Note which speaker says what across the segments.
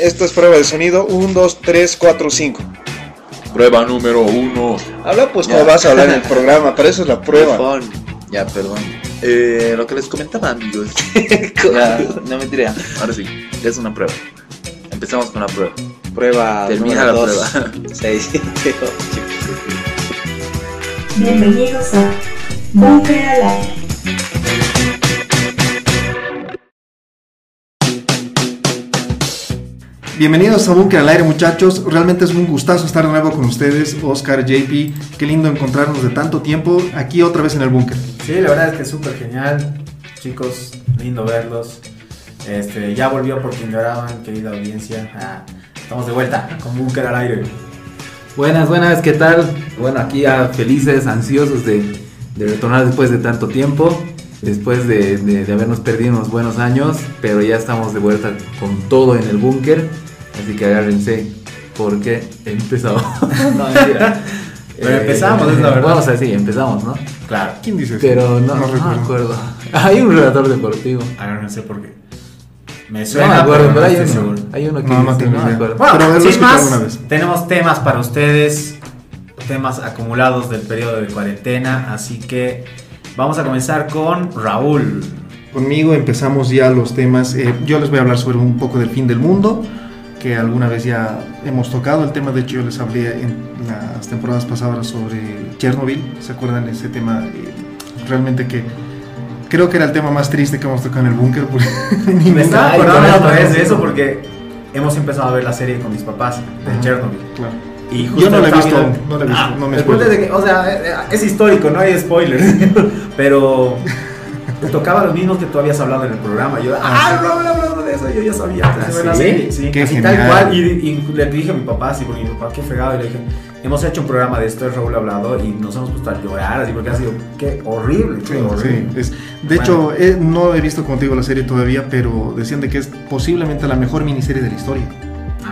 Speaker 1: esto es prueba de sonido. 1, 2, 3, 4, 5.
Speaker 2: Prueba número uno.
Speaker 1: Habla pues como vas a hablar en el programa, para eso es la prueba.
Speaker 2: Perdón. Ya, perdón. Eh, lo que les comentaba, amigos. Ya, no me tiré. Ahora sí, es una prueba. Empezamos con la prueba.
Speaker 1: Prueba
Speaker 2: Termina la
Speaker 1: dos.
Speaker 2: prueba.
Speaker 1: 6, 7, 8.
Speaker 3: Bienvenidos a Bunker al
Speaker 4: Bienvenidos a Bunker al Aire, muchachos. Realmente es un gustazo estar de nuevo con ustedes, Oscar, JP. Qué lindo encontrarnos de tanto tiempo aquí otra vez en el búnker.
Speaker 5: Sí, la verdad es que es súper genial. Chicos, lindo verlos. Este, ya volvió por quien lloraban, querida audiencia. Ah, estamos de vuelta con Bunker al aire.
Speaker 6: Buenas, buenas, ¿qué tal? Bueno, aquí ya felices, ansiosos de, de retornar después de tanto tiempo, después de, de- de habernos perdido unos buenos años, pero ya estamos de vuelta con todo en el búnker, así que agárrense porque he empezado. no, mentira.
Speaker 5: Pero empezamos, es la verdad.
Speaker 6: Vamos así, empezamos, ¿no?
Speaker 5: Claro,
Speaker 4: ¿Quién dice eso?
Speaker 6: Pero no, no,
Speaker 4: recuerdo.
Speaker 6: me acuerdo. Hay un relator deportivo.
Speaker 5: agárrense porque me
Speaker 6: No
Speaker 5: suena,
Speaker 6: me acuerdo,
Speaker 5: pero
Speaker 6: pero
Speaker 5: no
Speaker 6: hay
Speaker 5: estoy
Speaker 6: uno,
Speaker 5: seguro.
Speaker 6: hay uno que
Speaker 4: No, no
Speaker 6: dice,
Speaker 4: tengo
Speaker 6: me acuerdo.
Speaker 5: Bueno,
Speaker 4: Pero
Speaker 5: sin más, tenemos temas para ustedes, temas acumulados del periodo de cuarentena, así que vamos a comenzar con Raúl.
Speaker 4: Conmigo empezamos ya los temas. eh, yo les voy a hablar sobre un poco del fin del mundo, que alguna vez ya hemos tocado el tema. De hecho, yo les hablé en las temporadas pasadas sobre Chernobyl. ¿Se acuerdan de ese tema? Eh, realmente que creo que era el tema más triste que hemos tocado en el búnker. porque ni
Speaker 5: Me estaba acordando otra
Speaker 6: eso,
Speaker 5: vez de eso porque hemos empezado a ver la serie con mis papás de. Chernobyl.
Speaker 4: Claro.
Speaker 5: Y
Speaker 4: Yo no la he visto,
Speaker 5: viendo-
Speaker 4: no la he visto,
Speaker 5: Ah,
Speaker 4: no me spoiler.
Speaker 5: de que, o sea, eh, es histórico, no hay spoilers. pero tocaba los mismos que tú habías hablado en el programa. Yo, ah, Raúl hablando de eso, yo ya sabía. la
Speaker 6: ¿sí?
Speaker 5: Sí,
Speaker 4: Qué
Speaker 5: así tal cual. Y, y le dije a mi papá, así, porque mi papá, qué fregado. Y le dije, hemos hecho un programa de esto, es Raúl hablado, y nos hemos puesto a llorar, así, porque ha sido, qué horrible, qué
Speaker 4: Sí,
Speaker 5: horrible.
Speaker 4: sí, es- de hecho, eh, no he visto contigo la serie todavía, pero decían de que es posiblemente la mejor miniserie de la historia.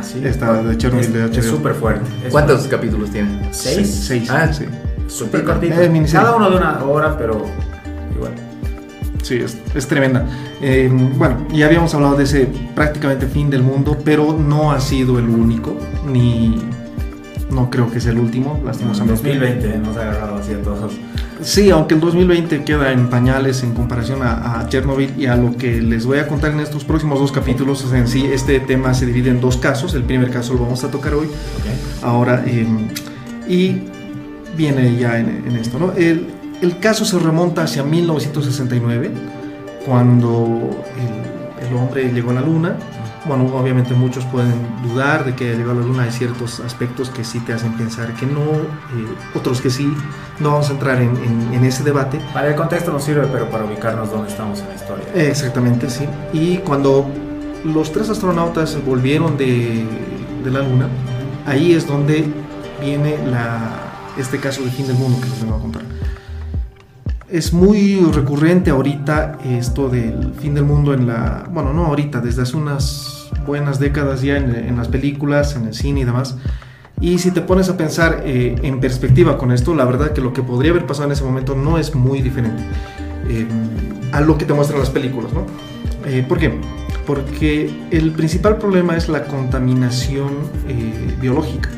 Speaker 5: Así.
Speaker 4: Esta de Chernobyl
Speaker 5: es,
Speaker 4: de
Speaker 5: es
Speaker 4: HBO.
Speaker 5: súper fuerte. es
Speaker 6: ¿Cuántos
Speaker 5: fuerte.
Speaker 6: capítulos tiene?
Speaker 5: ¿Seis?
Speaker 4: Seis.
Speaker 6: Ah,
Speaker 4: sí.
Speaker 5: Súper cortito.
Speaker 4: Eh.
Speaker 5: Cada uno de una hora, pero igual.
Speaker 4: Sí, es, es tremenda. Eh, bueno, ya habíamos hablado de ese prácticamente fin del mundo, pero no ha sido el único, ni no creo que sea el último, lastimosamente.
Speaker 5: 2020 nos ha agarrado así a todos.
Speaker 4: Sí, aunque el 2020 queda en pañales en comparación a, a Chernobyl y a lo que les voy a contar en estos próximos dos capítulos. O sea, en sí, este tema se divide en dos casos. El primer caso lo vamos a tocar hoy. ahora eh, y viene ya en, en esto ¿no? el, el caso se remonta hacia 1969 cuando el, el hombre llegó a la luna bueno obviamente muchos pueden dudar de que llegó a la luna hay ciertos aspectos que sí te hacen pensar que no eh, otros que sí no vamos a entrar en, en- en ese debate
Speaker 5: Para el contexto nos sirve, pero para ubicarnos dónde estamos en la historia.
Speaker 4: Exactamente, sí. Y cuando los tres astronautas volvieron de, de la Luna, ahí es donde viene la, este caso del fin del mundo que les vengo a contar. Es muy recurrente ahorita esto del fin del mundo en la... Bueno, no ahorita, desde hace unas buenas décadas ya en, en las películas, en el cine y demás. Y si te pones a pensar eh, en perspectiva con esto, la verdad que lo que podría haber pasado en ese momento no es muy diferente eh, a lo que te muestran las películas, ¿no? Eh, ¿Por qué? Porque el principal problema es la contaminación eh, biológica.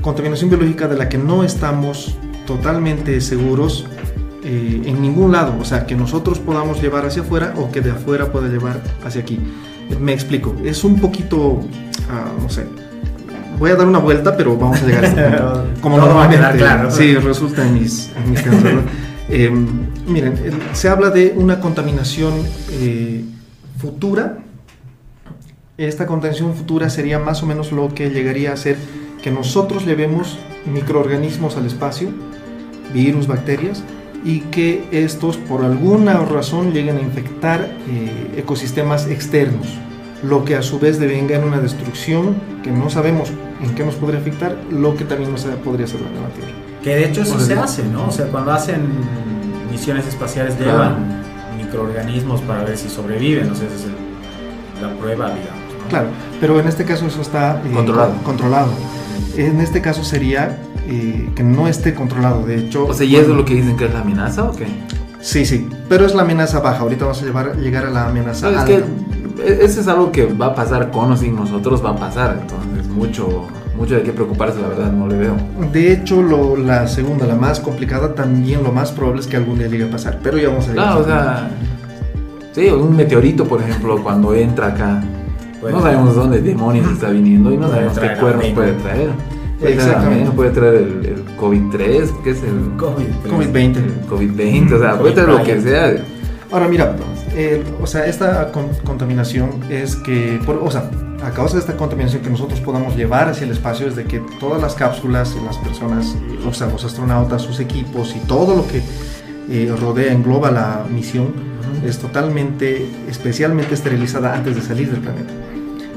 Speaker 4: Contaminación biológica de la que no estamos totalmente seguros eh, en ningún lado. O sea, que nosotros podamos llevar hacia afuera o que de afuera pueda llevar hacia aquí. Me explico. Es un poquito, ah, no sé. Voy a dar una vuelta, pero vamos a llegar a este punto. Como
Speaker 5: a
Speaker 4: normalmente,
Speaker 5: claro.
Speaker 4: Sí, resulta en mis, en. Eh, miren, se habla de una contaminación eh, futura. Esta contaminación futura sería más o menos lo que llegaría a ser que nosotros llevemos microorganismos al espacio, virus, bacterias, y que estos por alguna razón lleguen a infectar eh, ecosistemas externos, lo que a su vez devenga en una destrucción que no sabemos en qué nos podría afectar, lo que también nos podría hacer la Tierra.
Speaker 5: Que de hecho eso
Speaker 4: Por
Speaker 5: se hace, ¿no? O sea, cuando hacen misiones espaciales
Speaker 4: Claro.
Speaker 5: llevan microorganismos para ver si sobreviven, o sea, esa es el- la prueba, digamos. ¿no?
Speaker 4: Claro, pero en este caso eso está eh,
Speaker 6: Controlado.
Speaker 4: con- controlado. En este caso sería eh, que no esté controlado. De hecho,
Speaker 6: O sea, ¿y eso es lo que dicen que es la amenaza o qué?
Speaker 4: Sí, sí, pero es la amenaza baja. Ahorita vamos a llevar, llegar a la amenaza
Speaker 6: ¿Sabes
Speaker 4: alta.
Speaker 6: qué? E- Eso es algo que va a pasar con o sin nosotros, va a pasar. Entonces, mucho, mucho de qué preocuparse, la verdad, no le veo.
Speaker 4: De hecho, lo- la segunda, la más complicada, también lo más probable es que algún día llegue a pasar. Pero ya vamos a ver.
Speaker 6: Claro, o sea, sí, un meteorito, por ejemplo, cuando entra acá,
Speaker 5: Puede-
Speaker 6: no sabemos de dónde demonios está viniendo y no
Speaker 5: Puede
Speaker 6: sabemos qué cuernos puede traer. Puede
Speaker 4: Exactamente.
Speaker 6: puede traer el, el COVID-3, que es el
Speaker 5: COVID.
Speaker 4: COVID-20.
Speaker 6: el COVID-20, o sea, puede traer lo que
Speaker 5: COVID-20.
Speaker 6: sea.
Speaker 4: Ahora mira, eh, o sea, esta con- contaminación es que, por- o sea, a causa de esta contaminación que nosotros podamos llevar hacia el espacio es de que todas las cápsulas y las personas, o sea, los astronautas, sus equipos y todo lo que eh, rodea, engloba la misión, es totalmente, especialmente esterilizada antes de salir del planeta.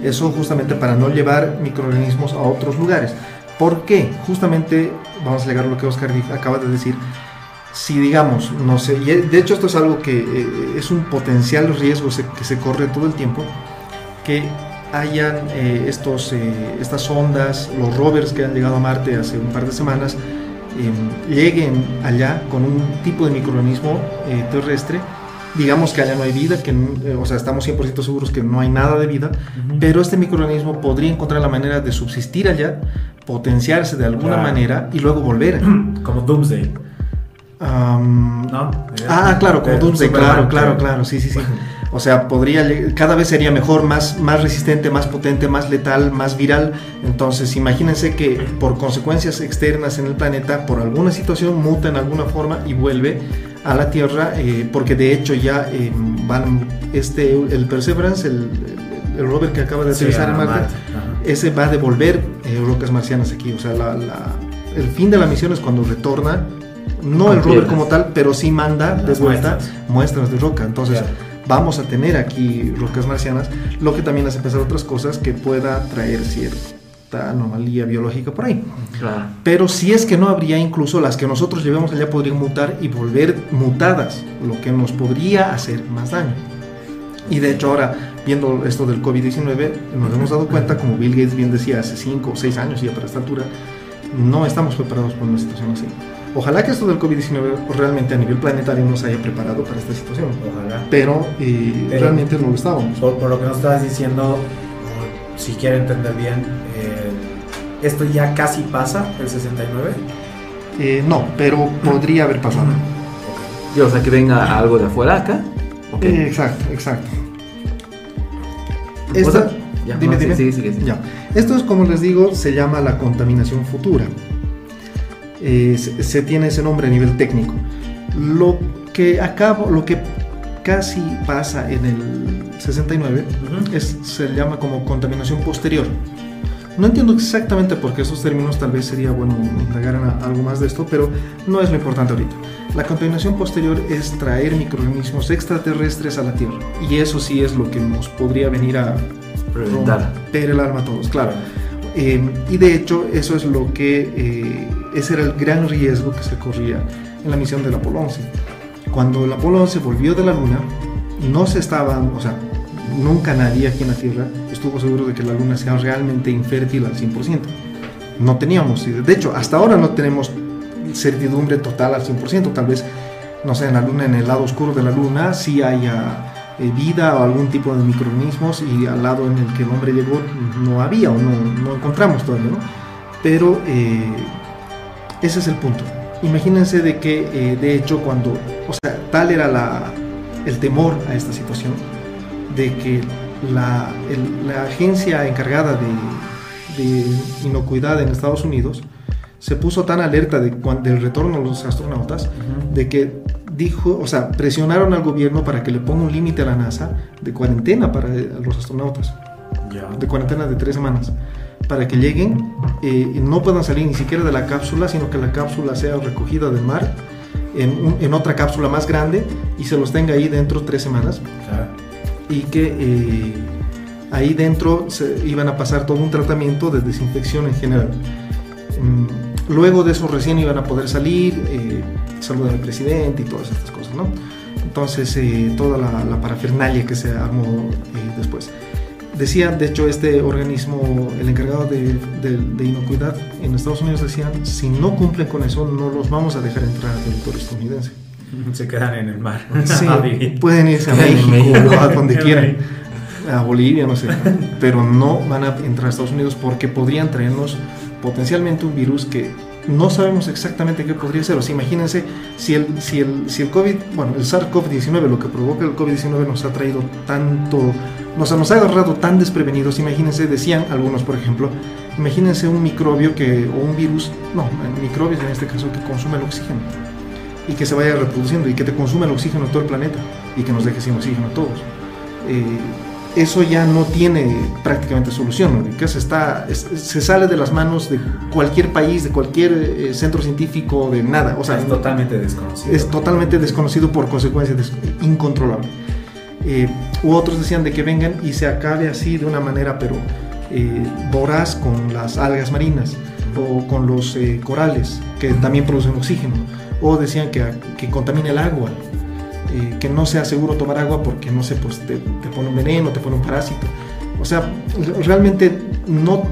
Speaker 4: Eso justamente para no llevar microorganismos a otros lugares. ¿Por qué? Justamente, vamos a llegar a lo que Oscar acaba de decir, si digamos, no sé, y de hecho esto es algo que eh, es un potencial riesgo se- que se corre todo el tiempo, que hayan eh, estos, eh, estas ondas, los rovers que han llegado a Marte hace un par de semanas, eh, lleguen allá con un tipo de microorganismo eh, terrestre, digamos que allá no hay vida, que, eh, o sea, estamos 100% seguros que no hay nada de vida, pero este microorganismo podría encontrar la manera de subsistir allá, potenciarse de alguna
Speaker 5: Claro.
Speaker 4: manera y luego volver.
Speaker 5: Como Doomsday, ¿no?
Speaker 4: Ah, claro, como Doomsday, claro, claro, claro, sí, sí, sí. O sea, podría, cada vez sería mejor, más, más resistente, más potente, más letal, más viral. Entonces, imagínense que por consecuencias externas en el planeta, por alguna situación, muta en alguna forma y vuelve a la Tierra, eh, porque de hecho ya eh, van, este, el Perseverance, el, el- rover que acaba de
Speaker 5: Sí,
Speaker 4: aterrizar
Speaker 5: a
Speaker 4: en Marte,
Speaker 5: Marte,
Speaker 4: ese va a devolver eh, rocas marcianas aquí. O sea, la- la- el fin de la misión es cuando retorna, no
Speaker 6: Con
Speaker 4: el rover como tal, pero sí manda de vuelta
Speaker 5: muestras.
Speaker 4: muestras de roca. Entonces,
Speaker 5: Claro.
Speaker 4: vamos a tener aquí rocas marcianas, lo que también hace pensar otras cosas que pueda traer cierta anomalía biológica por ahí.
Speaker 6: Claro.
Speaker 4: Pero si es que no habría, incluso las que nosotros llevemos allá podrían mutar y volver mutadas, lo que nos podría hacer más daño. Y de hecho ahora, viendo esto del COVID-19, nos hemos dado cuenta, como Bill Gates bien decía hace 5 o 6 años ya para esta altura, no estamos preparados para una situación así. Ojalá que esto del COVID-19 realmente a nivel planetario nos haya preparado para esta situación.
Speaker 5: Ojalá.
Speaker 4: Pero, eh,
Speaker 5: Pero-
Speaker 4: realmente no lo estábamos.
Speaker 5: Por, por lo que nos estabas diciendo, si quiero entender bien, eh, esto ya casi pasa, el 69.
Speaker 4: Eh, no, pero podría haber pasado.
Speaker 6: Y, o sea, que venga algo de afuera acá.
Speaker 4: Eh, exacto, exacto.
Speaker 6: O
Speaker 4: Esta-
Speaker 6: sea, ya,
Speaker 4: dime,
Speaker 6: no, sí,
Speaker 4: dime.
Speaker 6: sigue, sigue.
Speaker 4: Ya. Esto es como les digo, se llama la contaminación futura. Eh, se, se tiene ese nombre a nivel técnico. Lo que acabo, lo que casi pasa en el 69
Speaker 5: Ujú.
Speaker 4: es, se llama como contaminación posterior. No entiendo exactamente por qué esos términos, tal vez sería bueno indagar en algo más de esto, pero no es lo importante ahorita. La contaminación posterior es traer microorganismos extraterrestres a la Tierra. Y eso sí es lo que nos podría venir a
Speaker 6: Reventar.
Speaker 4: romper el alma a todos, claro. Eh, y de hecho, eso es lo que. eh, ese era el gran riesgo que se corría en la misión del Apolo 11. Cuando el Apolo 11 volvió de la Luna, no se estaban. O sea, nunca nadie aquí en la Tierra estuvo seguro de que la Luna sea realmente infértil al 100%. No teníamos. De hecho, hasta ahora no tenemos certidumbre total al 100%. Tal vez, no sé, en la Luna, en el lado oscuro de la Luna, sí haya eh, vida o algún tipo de microorganismos y al lado en el que el hombre llegó no había o no, no encontramos todavía. Pero eh, ese es el punto. Imagínense de que, eh, de hecho, cuando, o sea, tal era la, el temor a esta situación, de que la, el- la agencia encargada de, de inocuidad en Estados Unidos se puso tan alerta de, del retorno de los astronautas, de que dijo, o sea, presionaron al gobierno para que le ponga un límite a la NASA de cuarentena para eh, los astronautas,
Speaker 5: Ya.
Speaker 4: de cuarentena de tres semanas, para que lleguen eh, y no puedan salir ni siquiera de la cápsula, sino que la cápsula sea recogida del mar en, un- en otra cápsula más grande y se los tenga ahí dentro tres semanas
Speaker 5: Claro.
Speaker 4: Y que eh, ahí dentro se iban a pasar todo un tratamiento de desinfección en general. Mm, Luego de eso recién iban a poder salir, eh, saludar al presidente y todas estas cosas, ¿no? Entonces, eh, toda la, la parafernalia que se armó eh, después. Decía, de hecho, este organismo, el encargado de, de- de inocuidad en Estados Unidos decían, si no cumplen con eso, no los vamos a dejar entrar al territorio estadounidense.
Speaker 5: Se quedan en el mar.
Speaker 4: Sí,
Speaker 5: a vivir.
Speaker 4: pueden irse a México. a donde quieran, a Bolivia, no sé, pero no van a entrar a Estados Unidos porque podrían traernos potencialmente un virus que no sabemos exactamente qué podría ser. O sea, imagínense si el, si el, si el COVID, bueno, el SARS-CoV-19, lo que provoca el COVID-19 nos ha traído tanto, nos, nos ha agarrado tan desprevenidos. Imagínense, decían algunos, por ejemplo, imagínense un microbio que, o un virus, no, microbios en este caso, que consume el oxígeno y que se vaya reproduciendo y que te consume el oxígeno todo el planeta y que nos deje sin oxígeno a todos. Eh, eso ya no tiene prácticamente solución, ¿no? Se, está, es- se sale de las manos de cualquier país, de cualquier eh, centro científico, de nada. O sea,
Speaker 5: es totalmente desconocido.
Speaker 4: es totalmente desconocido por consecuencia des- incontrolable. Eh, u otros decían de que vengan y se acabe así de una manera, pero eh, voraz con las algas marinas o con los eh, corales que también producen oxígeno. O decían que, que contamine el agua, eh, que no sea seguro tomar agua porque no sé, pues te, te pone un veneno, te pone un parásito. O sea, realmente no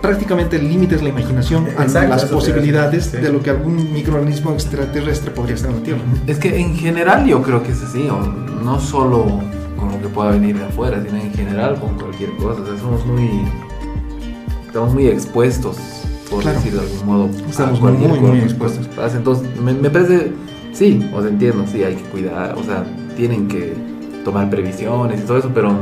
Speaker 4: prácticamente el límite es la imaginación a
Speaker 5: Exacto,
Speaker 4: las posibilidades
Speaker 5: a decir, sí.
Speaker 4: de lo que algún microorganismo extraterrestre podría estar en la Tierra.
Speaker 6: Es que en general yo creo que es así, o no solo con lo que pueda venir de afuera, sino en general con cualquier cosa. O sea, somos muy. Estamos muy expuestos, por
Speaker 4: Claro.
Speaker 6: decir de algún modo.
Speaker 4: Estamos
Speaker 6: a cualquier
Speaker 4: muy, muy expuestos.
Speaker 6: Entonces, me, me parece. Sí, o sea, entiendo, sí, hay que cuidar, o sea, tienen que tomar previsiones y todo eso, pero.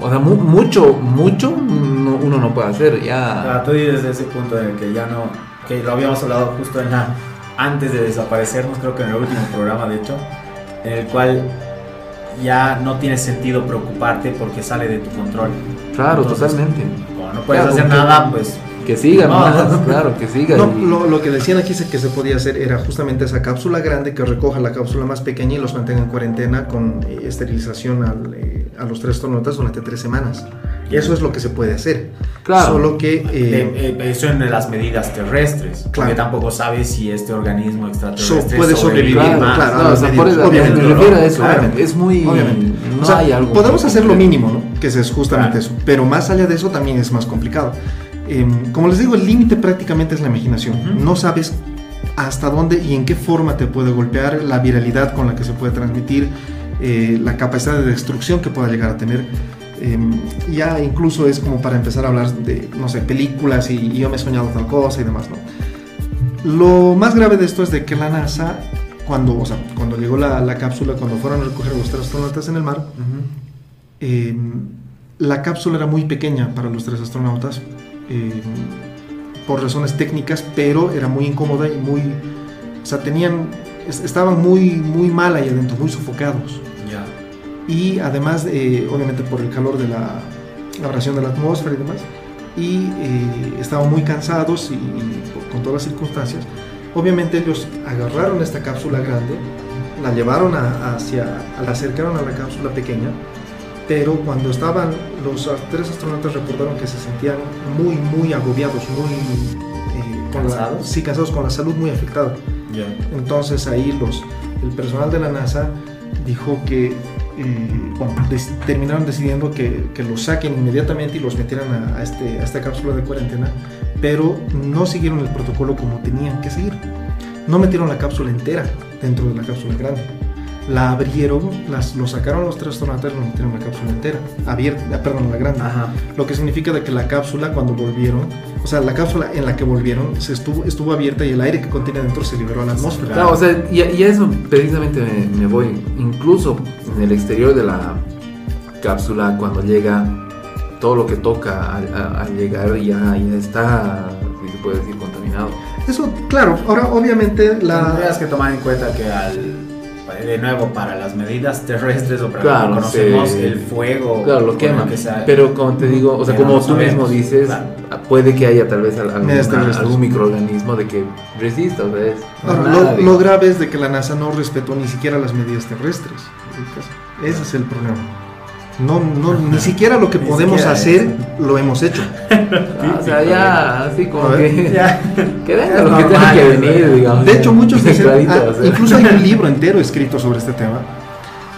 Speaker 6: O sea, mu- mucho, mucho no- uno no puede hacer. Ya.
Speaker 5: Ah, tú desde ese punto en el que ya no, que lo habíamos hablado justo en la, antes de desaparecernos, creo que en el último programa de hecho, en el cual ya no tiene sentido preocuparte porque sale de tu control.
Speaker 6: Claro,
Speaker 5: Entonces,
Speaker 6: totalmente.
Speaker 5: No puedes
Speaker 6: Claro,
Speaker 5: hacer nada, pues
Speaker 6: Que siga,
Speaker 5: No.
Speaker 6: claro, que siga.
Speaker 4: No,
Speaker 6: y-
Speaker 4: lo, lo que decían aquí es que se podía hacer era justamente esa cápsula grande que recoja la cápsula más pequeña y los mantenga en cuarentena con eh, esterilización al, eh, a los tres astronautas durante tres semanas. Eso es lo que se puede hacer.
Speaker 6: Claro.
Speaker 4: Solo que... eh,
Speaker 5: de- eh, eso en las medidas terrestres, porque
Speaker 4: Claro.
Speaker 5: tampoco sabes si este organismo extraterrestre
Speaker 4: So- puede sobrevivir,
Speaker 6: Claro,
Speaker 4: claro,
Speaker 6: claro,
Speaker 4: a
Speaker 6: o sea,
Speaker 4: medidas,
Speaker 6: eso,
Speaker 4: obviamente,
Speaker 6: me
Speaker 5: ¿no?
Speaker 6: refiero a eso,
Speaker 4: Claro.
Speaker 6: obviamente, es muy...
Speaker 4: Obviamente.
Speaker 6: No
Speaker 4: O sea,
Speaker 6: hay algo
Speaker 4: podemos hacer lo mínimo, ¿no? Que es justamente
Speaker 5: Claro.
Speaker 4: eso. Pero más allá de eso también es más complicado. Em, como les digo, el límite prácticamente es la imaginación.
Speaker 5: Ujú.
Speaker 4: No sabes hasta dónde y en qué forma te puede golpear, la viralidad con la que se puede transmitir, eh, la capacidad de destrucción que pueda llegar a tener. Em, ya incluso es como para empezar a hablar de, no sé, películas y, y yo me he soñado tal cosa y demás, ¿no? Lo más grave de esto es de que la NASA, cuando, o sea, cuando llegó la, la cápsula, cuando fueron a recoger a los tres astronautas en el mar, eh, la cápsula era muy pequeña para los tres astronautas eh, por razones técnicas, pero era muy incómoda y muy, o sea, tenían, es- estaban muy, muy mal ahí adentro, muy sofocados. Y además, eh, obviamente por el calor de la abrasión de la atmósfera y demás, y eh, estaban muy cansados y, y por- con todas las circunstancias. Obviamente ellos agarraron esta cápsula grande, la llevaron a- hacia, la acercaron a la cápsula pequeña, pero cuando estaban los tres astronautas reportaron que se sentían muy, muy agobiados, muy eh, con la-
Speaker 5: ¿Cansados?
Speaker 4: sí, cansados con la salud muy afectada.
Speaker 5: Ya.
Speaker 4: Entonces ahí los, el personal de la NASA dijo que terminaron decidiendo que, los saquen inmediatamente y los metieran a este, a esta cápsula de cuarentena, pero no siguieron el protocolo como tenían que seguir. No metieron la cápsula entera dentro de la cápsula grande. La abrieron, las, lo sacaron los tres astronautas y lo metieron en la cápsula entera, abierta, perdón, la grande.
Speaker 5: Ajá.
Speaker 4: Lo que significa de que la cápsula cuando volvieron, o sea, la cápsula en la que volvieron se estuvo, estuvo abierta y el aire que contiene dentro se liberó a la atmósfera.
Speaker 6: Claro, o sea, y, y a eso precisamente me, me voy. Incluso en el exterior de la cápsula, cuando llega, todo lo que toca al, llegar ya, ya está, si se puede decir, contaminado.
Speaker 4: Eso, claro, ahora obviamente
Speaker 5: Tendrías
Speaker 4: la...
Speaker 5: que tomar en cuenta que al de nuevo para las medidas terrestres o para
Speaker 6: Claro,
Speaker 5: lo que conocemos
Speaker 6: sí.
Speaker 5: el fuego
Speaker 6: Claro, lo quema.
Speaker 5: que sea-
Speaker 6: Pero como te digo, o sea, como
Speaker 5: no
Speaker 6: tú mismo dices,
Speaker 5: Claro.
Speaker 6: puede que haya tal vez alguna- algún microorganismo de que resista, o sea, es nada,
Speaker 4: lo, lo grave es de que la NASA no respetó ni siquiera las medidas terrestres. Ese es el problema. No, no, ni siquiera lo que
Speaker 5: Ni
Speaker 4: podemos hacer lo hemos hecho.
Speaker 6: Ah, o sea, ya así como que,
Speaker 5: Ya.
Speaker 6: que venga lo que tenga que venir, digamos.
Speaker 4: De hecho, muchos dicen,
Speaker 6: Clarito,
Speaker 4: ah,
Speaker 6: sea.
Speaker 4: incluso hay un libro entero escrito sobre este tema,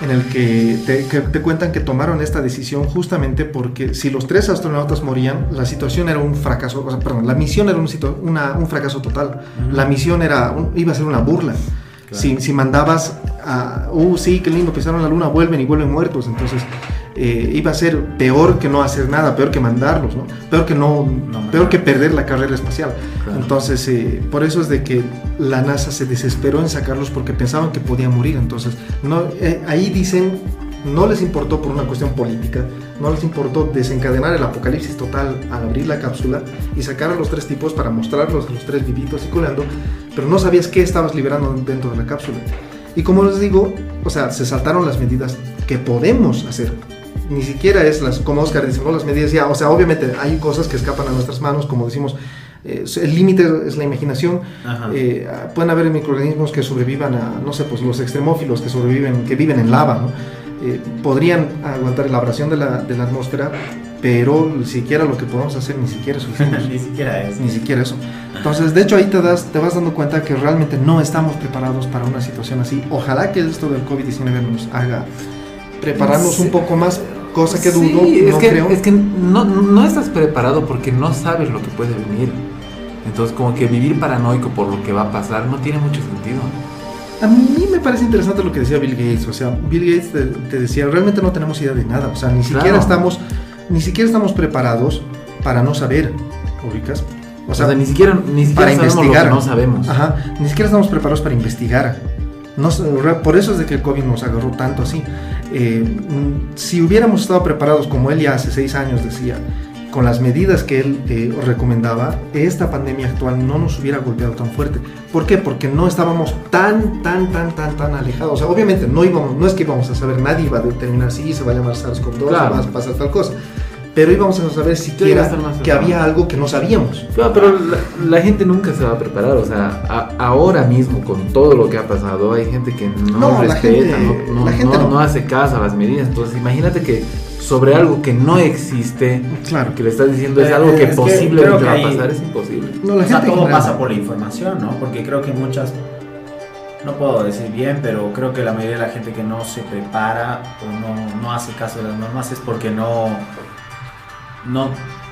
Speaker 4: en el que te, que te cuentan que tomaron esta decisión justamente porque si los tres astronautas morían, la situación era un fracaso, o sea, perdón, la misión era un, situ- una- un fracaso total. La misión era un- iba a ser una burla. Si, si mandabas a, uh, sí, qué lindo, pisaron la luna, vuelven y vuelven muertos, entonces eh, iba a ser peor que no hacer nada, peor que mandarlos, ¿no? Peor que no,
Speaker 5: No
Speaker 4: peor que perder la carrera espacial.
Speaker 6: Claro.
Speaker 4: Entonces, eh, por eso es de que la NASA se desesperó en sacarlos porque pensaban que podían morir. Entonces, no, eh, ahí dicen, no les importó por una cuestión política, no les importó desencadenar el apocalipsis total al abrir la cápsula y sacar a los tres tipos para mostrarlos a los tres vivitos circulando, pero no sabías qué estabas liberando dentro de la cápsula. Y como les digo, o sea, se saltaron las medidas que podemos hacer. Ni siquiera es las, como Oscar dice, ¿no? las medidas ya, o sea, obviamente hay cosas que escapan a nuestras manos, como decimos, eh, el límite es la imaginación. Eh, pueden haber microorganismos que sobrevivan a, no sé, pues los extremófilos que sobreviven, que viven en lava, ¿no? Eh, podrían aguantar la abrasión de la, de la atmósfera, pero siquiera lo que podemos hacer ni siquiera eso hicimos.
Speaker 5: Ni siquiera es.
Speaker 4: ni siquiera eso. Entonces, de hecho, ahí te, das, te vas dando cuenta que realmente no estamos preparados para una situación así. Ojalá que esto del COVID-19 nos haga prepararnos
Speaker 6: Sí.
Speaker 4: un poco más, cosa que dudo,
Speaker 6: Sí, es
Speaker 4: no
Speaker 6: que,
Speaker 4: creo.
Speaker 6: es que no, no estás preparado porque no sabes lo que puede venir. Entonces, como que vivir paranoico por lo que va a pasar no tiene mucho sentido.
Speaker 4: A mí me parece interesante lo que decía Bill Gates. O sea, Bill Gates te, te decía, realmente no tenemos idea de nada. O sea, ni siquiera
Speaker 6: Claro.
Speaker 4: estamos, ni siquiera estamos preparados para no saber, ubicas.
Speaker 6: O sea, ni siquiera, ni siquiera
Speaker 4: para
Speaker 6: sabemos
Speaker 4: investigar.
Speaker 6: lo que no sabemos.
Speaker 4: Ajá, ni siquiera estamos preparados para investigar. No, por eso es de que el COVID nos agarró tanto así. Eh, si hubiéramos estado preparados, como él ya hace seis años decía, con las medidas que él eh, recomendaba, esta pandemia actual no nos hubiera golpeado tan fuerte. ¿Por qué? Porque no estábamos tan, tan, tan, tan, tan alejados. O sea, obviamente no íbamos, no es que íbamos a saber, nadie iba a determinar si se va a llamar SARS-CoV-2
Speaker 6: Claro.
Speaker 4: o va a pasar tal cosa. Pero íbamos a saber siquiera que había algo que no sabíamos.
Speaker 6: No, pero la, la gente nunca se va a preparar. O sea, a- ahora mismo, con todo lo que ha pasado, hay gente que no,
Speaker 4: No, la
Speaker 6: respeta,
Speaker 4: gente-
Speaker 6: no, no-
Speaker 4: la gente
Speaker 6: no-
Speaker 4: no.
Speaker 6: no hace caso a las medidas. Entonces, imagínate que sobre algo que no existe,
Speaker 4: Claro.
Speaker 6: que le estás diciendo es
Speaker 5: Eh,
Speaker 6: algo que
Speaker 5: es
Speaker 6: posiblemente
Speaker 5: que
Speaker 6: va a pasar, es imposible.
Speaker 4: No, la
Speaker 5: o sea,
Speaker 4: gente
Speaker 5: todo
Speaker 4: general-
Speaker 5: pasa por la información, ¿no? Porque creo que muchas, no puedo decir bien, pero creo que la mayoría de la gente que no se prepara o no, no hace caso de las normas es porque no, no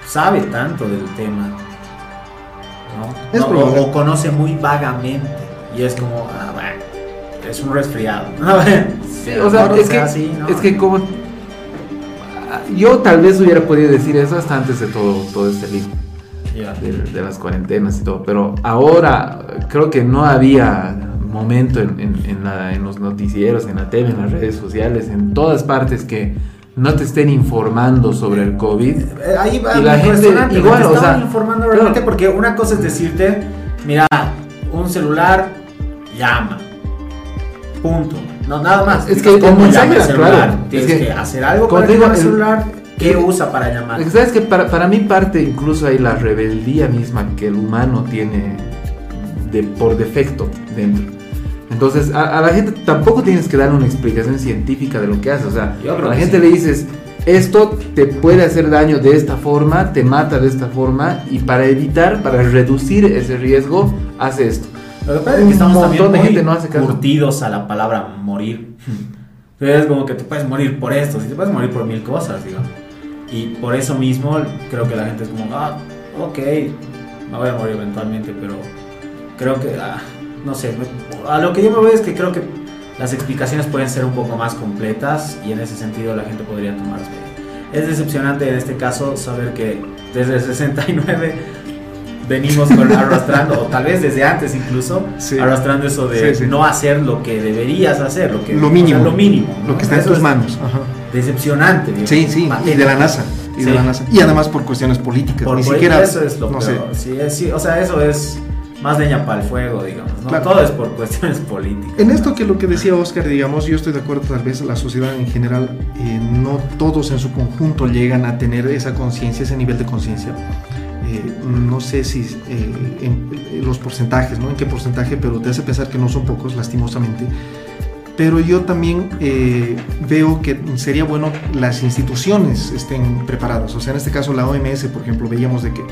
Speaker 5: sabe tanto del tema, ¿no?
Speaker 4: Es
Speaker 5: No,
Speaker 4: probable.
Speaker 5: o, o conoce muy vagamente y es como, ah, bueno, es un resfriado.
Speaker 6: Sí, o sea,
Speaker 5: No,
Speaker 6: es, que,
Speaker 5: así, ¿no?
Speaker 6: es que como... Yo tal vez hubiera podido decir eso hasta antes de todo, todo este.
Speaker 5: Ya.
Speaker 6: de, de las cuarentenas y todo, pero ahora creo que no había momento en, en- en la- en los noticieros, en la tele, en las redes sociales, en todas partes que no te estén informando sobre el COVID.
Speaker 5: Eh, Ahí va
Speaker 6: Y la gente igual,
Speaker 5: te
Speaker 6: o sea,
Speaker 5: informando
Speaker 6: claro.
Speaker 5: realmente porque una cosa es decirte, mira, un celular llama. Punto. No, nada más.
Speaker 6: Es que el
Speaker 5: ¿cómo
Speaker 6: mensaje
Speaker 5: llama el celular?
Speaker 6: claro.
Speaker 5: Tienes
Speaker 6: Es
Speaker 5: que,
Speaker 6: que,
Speaker 5: hacer algo
Speaker 6: como
Speaker 5: para
Speaker 6: digo,
Speaker 5: el
Speaker 6: el-
Speaker 5: celular. ¿Qué usa para llamar?
Speaker 6: ¿Sabes que para, para mí parte incluso ahí la rebeldía misma que el humano tiene de, por defecto dentro. Entonces, a, a la gente tampoco tienes que darle una explicación científica de lo que hace. O sea, a la gente
Speaker 5: sí.
Speaker 6: le dices, esto te puede hacer daño de esta forma, te mata de esta forma, y para evitar, para reducir ese riesgo, hace esto.
Speaker 5: Lo que pasa es
Speaker 6: un
Speaker 5: que estamos
Speaker 6: montón
Speaker 5: también
Speaker 6: de gente no hace caso.
Speaker 5: curtidos a la palabra morir. Entonces es como que te puedes morir por esto, si te puedes morir por mil cosas, digamos. Y por eso mismo creo que la gente es como, ah, ok, me voy a morir eventualmente, pero creo que, ah, no sé, a lo que yo me voy es que creo que las explicaciones pueden ser un poco más completas y en ese sentido la gente podría tomar las medidas. Es decepcionante en este caso saber que desde el 69 venimos con arrastrando, o tal vez desde antes incluso,
Speaker 4: Sí.
Speaker 5: arrastrando eso de
Speaker 4: Sí, sí.
Speaker 5: no hacer lo que deberías hacer, lo que
Speaker 4: Lo
Speaker 5: o sea,
Speaker 4: mínimo.
Speaker 5: lo mínimo,
Speaker 4: Lo
Speaker 5: ¿no?
Speaker 4: que está en
Speaker 5: Eso
Speaker 4: tus
Speaker 5: es
Speaker 4: manos. Ajá.
Speaker 5: Decepcionante. digamos.
Speaker 4: Sí, sí, y de la NASA. Y de la NASA. Y además por cuestiones políticas.
Speaker 5: Por-
Speaker 4: Ni siquiera.
Speaker 5: eso es lo
Speaker 4: no
Speaker 5: peor.
Speaker 4: sé.
Speaker 5: Sí, es- sí, o sea, eso es más leña para el fuego, digamos. ¿no?
Speaker 4: Claro.
Speaker 5: Todo es por cuestiones políticas.
Speaker 4: En
Speaker 5: ¿no?
Speaker 4: esto que lo que decía Oscar, digamos, yo estoy de acuerdo, tal vez la sociedad en general, eh, no todos en su conjunto llegan a tener esa conciencia, ese nivel de conciencia. Eh, no sé si eh, en, en los porcentajes, ¿no? En qué porcentaje, pero te hace pensar que no son pocos, lastimosamente. Pero yo también eh, veo que sería bueno las instituciones estén preparadas. O sea, en este caso la OMS, por ejemplo, veíamos de que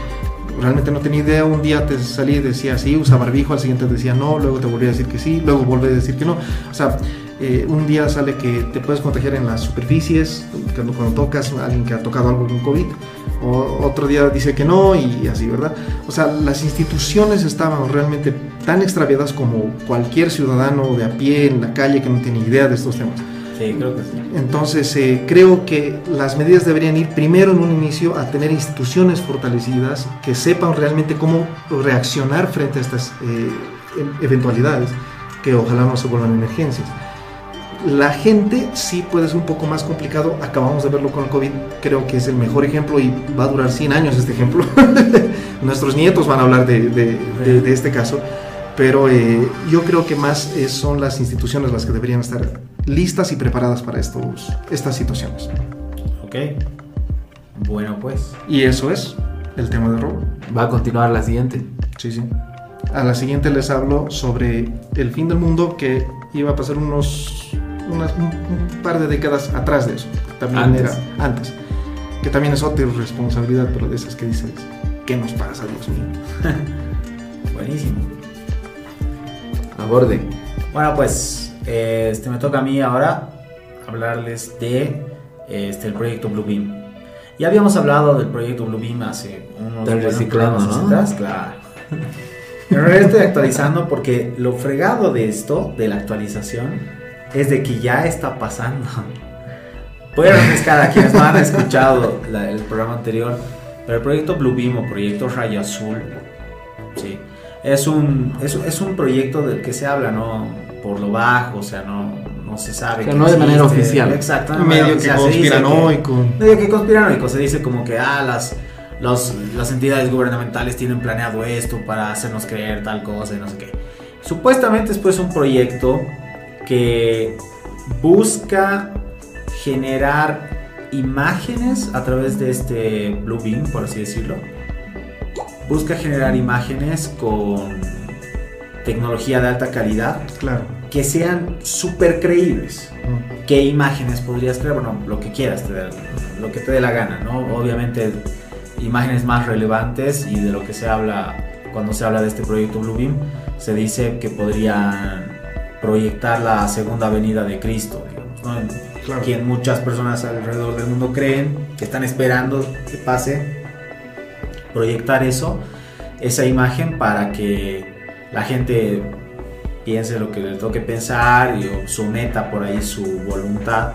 Speaker 4: realmente no tenía idea. Un día te salí y decía sí, usa barbijo, al siguiente decía no, luego te volví a decir que sí, luego volví a decir que no. O sea, Eh, un día sale que te puedes contagiar en las superficies, cuando, cuando tocas a alguien que ha tocado algo con COVID, o otro día dice que no y así, ¿verdad? O sea, las instituciones estaban realmente tan extraviadas como cualquier ciudadano de a pie en la calle que no tiene idea de estos temas.
Speaker 5: Sí, creo que sí.
Speaker 4: Entonces, eh, creo que las medidas deberían ir primero en un inicio a tener instituciones fortalecidas que sepan realmente cómo reaccionar frente a estas eh, e- eventualidades, que ojalá no se vuelvan emergencias. La gente sí puede ser un poco más complicado, acabamos de verlo con el COVID, creo que es el mejor ejemplo y va a durar 100 años este ejemplo. Nuestros nietos van a hablar de, este caso, pero eh, yo creo que más son las instituciones las que deberían estar listas y preparadas para estos, estas situaciones.
Speaker 5: Ok. Bueno, pues.
Speaker 4: Y eso es el tema de robo.
Speaker 6: Va a continuar la siguiente.
Speaker 4: Sí, sí. A la siguiente les hablo sobre el fin del mundo que iba a pasar unos unas- un, un par de décadas atrás de eso. También
Speaker 6: Antes.
Speaker 4: era antes. Que también es otra responsabilidad, pero de esas que dices, ¿qué nos pasa, Dios mío?
Speaker 5: Buenísimo.
Speaker 6: Aborde.
Speaker 5: Bueno, pues este, me toca a mí ahora hablarles de este, el proyecto Bluebeam. Ya habíamos hablado del proyecto Bluebeam hace unos
Speaker 6: Del reciclado, ¿no?
Speaker 5: atrás, claro. En realidad estoy actualizando porque lo fregado de esto, de la actualización, es de que ya está pasando. Voy a refrescar a quienes no han escuchado la- el programa anterior, pero el proyecto Bluebeam o proyecto Rayo Azul, sí, es un, es, es un proyecto del que se habla, ¿no? Por lo bajo, o sea, no, no se sabe.
Speaker 6: Pero no de manera oficial.
Speaker 5: Exacto, no
Speaker 4: Medio que conspiranoico.
Speaker 5: medio que conspiranoico. Se dice como que ah, las, los- las entidades gubernamentales tienen planeado esto para hacernos creer tal cosa y no sé qué. Supuestamente es pues un proyecto que busca generar imágenes a través de este Bluebeam, por así decirlo. Busca generar imágenes con tecnología de alta calidad
Speaker 4: Claro.
Speaker 5: que sean súper creíbles.
Speaker 4: Mm.
Speaker 5: ¿Qué imágenes podrías crear? Bueno, lo que quieras, te lo que te dé la gana, ¿no? Obviamente, imágenes más relevantes y de lo que se habla cuando se habla de este proyecto Bluebeam, se dice que podrían proyectar la segunda venida de Cristo, digamos, ¿no? En-
Speaker 4: Claro.
Speaker 5: Quien muchas personas alrededor del mundo creen, que están esperando que pase, proyectar eso, esa imagen para que la gente piense lo que le toque pensar y someta por ahí su voluntad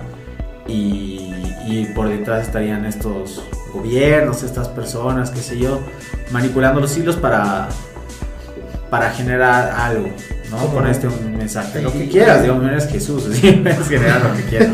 Speaker 5: y, y por detrás estarían estos gobiernos, estas personas, qué sé yo, manipulando los hilos para, para generar algo, ¿no? Con este mensaje, lo que quieras, digo, no eres Jesús, puedes generar lo que quieras.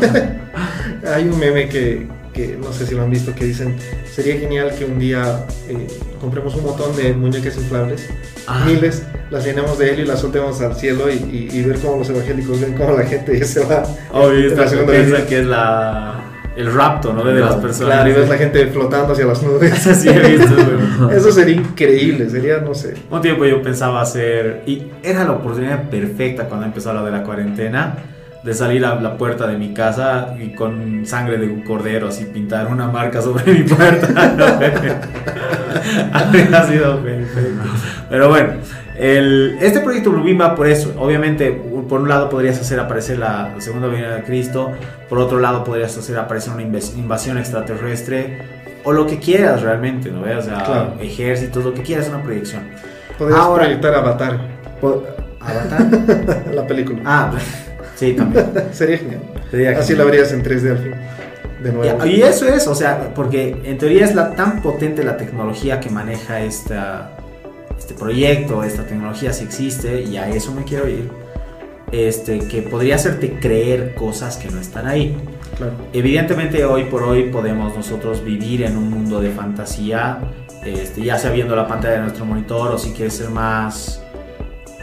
Speaker 4: Hay un meme que, que no sé si lo han visto que dicen, sería genial que un día eh, compremos un montón de muñecas inflables,
Speaker 5: Ah.
Speaker 4: miles, las llenemos de helio y las soltemos al cielo y, y- y ver cómo los evangélicos ven cómo la gente ya se va. La segunda
Speaker 5: piensa
Speaker 4: venida.
Speaker 5: que es la, el rapto, ¿no? De las personas.
Speaker 4: Claro, y ves la gente flotando hacia las nubes.
Speaker 5: sí, he visto.
Speaker 4: Eso sería increíble, sería, no sé.
Speaker 5: Un tiempo yo pensaba hacer, y era la oportunidad perfecta cuando empezó lo de la cuarentena, de salir a la puerta de mi casa y con sangre de un cordero así pintar una marca sobre mi puerta. Habría sido perfecto. Pero bueno, el, este proyecto Bluebeam va por eso. Obviamente, por un lado podrías hacer aparecer la segunda venida de Cristo, por otro lado podrías hacer aparecer una invasión extraterrestre, o lo que quieras realmente, ¿no? O sea,
Speaker 4: Claro.
Speaker 5: ejércitos, lo que quieras, una proyección.
Speaker 4: Podrías
Speaker 5: Ahora-
Speaker 4: proyectar Avatar,
Speaker 5: Po- ¿Avatar?
Speaker 4: la película.
Speaker 5: ah, sí, también.
Speaker 4: Sería genial.
Speaker 5: Sería
Speaker 4: Así
Speaker 5: genial.
Speaker 4: la verías en 3D al fin. De nuevo.
Speaker 5: Y, y eso es, o sea, porque en teoría es la, tan potente la tecnología que maneja esta, este proyecto, esta tecnología si existe, y a eso me quiero ir, este, que podría hacerte creer cosas que no están ahí.
Speaker 4: Claro.
Speaker 5: Evidentemente hoy por hoy podemos nosotros vivir en un mundo de fantasía, este, ya sea viendo la pantalla de nuestro monitor o si quieres ser más,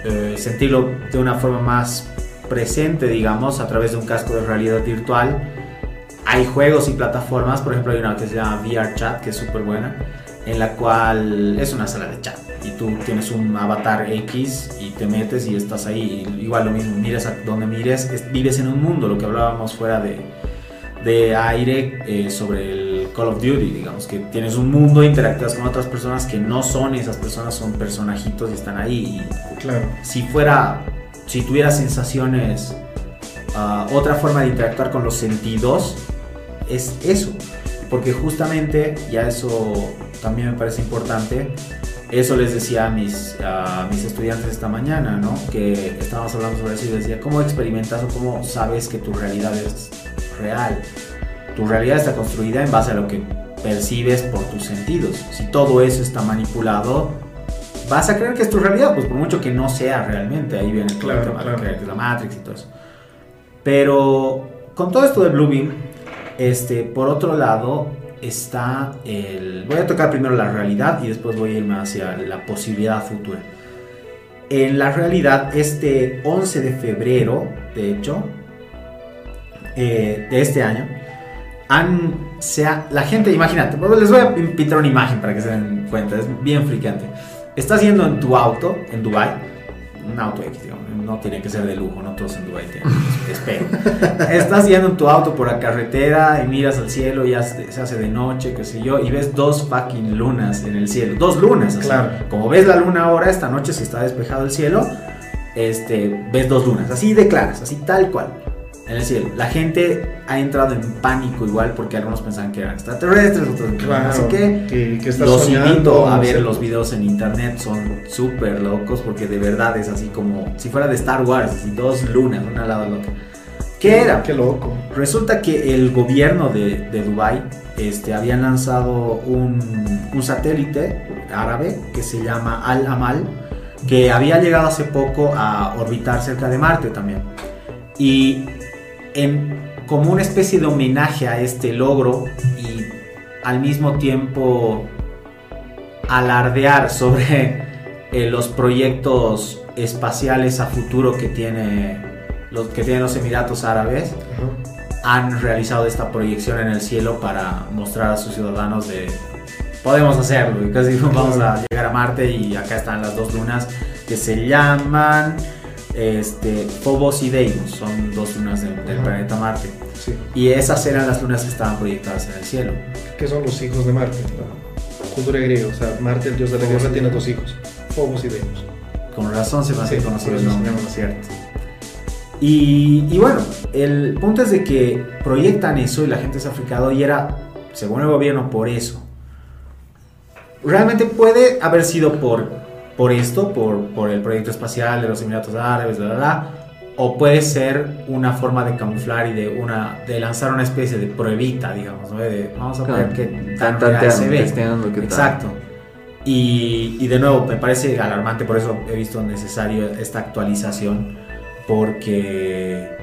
Speaker 5: eh, sentirlo de una forma más presente, digamos, a través de un casco de realidad virtual. Hay juegos y plataformas, por ejemplo hay una que se llama VR Chat, que es súper buena, en la cual es una sala de chat y tú tienes un avatar X y te metes y estás ahí, y igual lo mismo, mires a donde mires, es- vives en un mundo, lo que hablábamos fuera de, de aire eh, sobre el Call of Duty, digamos, que tienes un mundo, interactúas con otras personas que no son esas personas, son personajitos y están ahí. Y
Speaker 4: Claro.
Speaker 5: si fuera, si tuviera sensaciones ah, otra forma de interactuar con los sentidos es eso. Porque justamente, ya eso también me parece importante, eso les decía a mis, a mis estudiantes esta mañana, ¿no? Que estábamos hablando sobre eso y decía, ¿cómo experimentas o cómo sabes que tu realidad es real? Tu realidad está construida en base a lo que percibes por tus sentidos. Si todo eso está manipulado, vas a creer que es tu realidad, pues por mucho que no sea realmente. Ahí viene todo
Speaker 4: Claro,
Speaker 5: el tema de
Speaker 4: claro.
Speaker 5: la Matrix y todo eso. Pero con todo esto de Bluebeam, este, por otro lado, está el... Voy a tocar primero la realidad y después voy a irme hacia la posibilidad futura. En la realidad, este 11 de febrero, de hecho, eh, de este año, han, se ha- la gente, imagínate, les voy a pintar una imagen para que se den cuenta, es bien fricante. Estás yendo en tu auto, en Dubai, un auto X, no tiene que ser de lujo, no todos en Dubai tienen, espero. Estás yendo en tu auto por la carretera y miras al cielo, ya se, se hace de noche, qué sé yo, y ves dos fucking lunas en el cielo, dos lunas, así.
Speaker 4: Claro.
Speaker 5: Como ves la luna ahora, esta noche si está despejado el cielo, este, ves dos lunas, así de claras, así tal cual, en el cielo. La gente ha entrado en pánico igual porque algunos pensaban que eran extraterrestres, otros
Speaker 4: Claro,
Speaker 5: así que
Speaker 4: que,
Speaker 5: los
Speaker 4: soñando,
Speaker 5: invito a ver los videos en internet, son súper locos porque de verdad es así como si fuera de Star Wars, así dos lunas, una al lado de la otra. ¿Qué era?
Speaker 4: Qué loco.
Speaker 5: Resulta que el gobierno de, de Dubai este, había lanzado un, un satélite árabe que se llama Al Amal, que había llegado hace poco a orbitar cerca de Marte también. Y en, como una especie de homenaje a este logro y al mismo tiempo alardear sobre eh, los proyectos espaciales a futuro que tiene los que tienen los Emiratos Árabes han realizado esta proyección en el cielo para mostrar a sus ciudadanos de podemos hacerlo y casi vamos a llegar a Marte y acá están las dos lunas que se llaman este, Phobos y Deimos, son dos lunas del, del planeta Marte
Speaker 4: Sí.
Speaker 5: y esas eran las lunas que estaban proyectadas en el cielo.
Speaker 4: que son los hijos de Marte. Cultura griega, o sea, Marte, el dios de la guerra, tiene dos hijos, Phobos y Deimos.
Speaker 5: Con razón se me hace
Speaker 4: Sí,
Speaker 5: conocido
Speaker 4: por
Speaker 5: el nombre,
Speaker 4: llama
Speaker 5: ¿no es cierto? Y, y bueno, el punto es de que proyectan eso y la gente se ha fricado y era, según el gobierno, por eso. Realmente puede haber sido por, por esto, por, por el proyecto espacial de los Emiratos Árabes, bla, bla, bla, o puede ser una forma de camuflar y de, una, de lanzar una especie de pruebita, digamos, ¿no? De, vamos a ver qué tan
Speaker 6: Tan
Speaker 5: real se ve. Exacto. Y, y de nuevo, me parece alarmante, por eso he visto necesario esta actualización, porque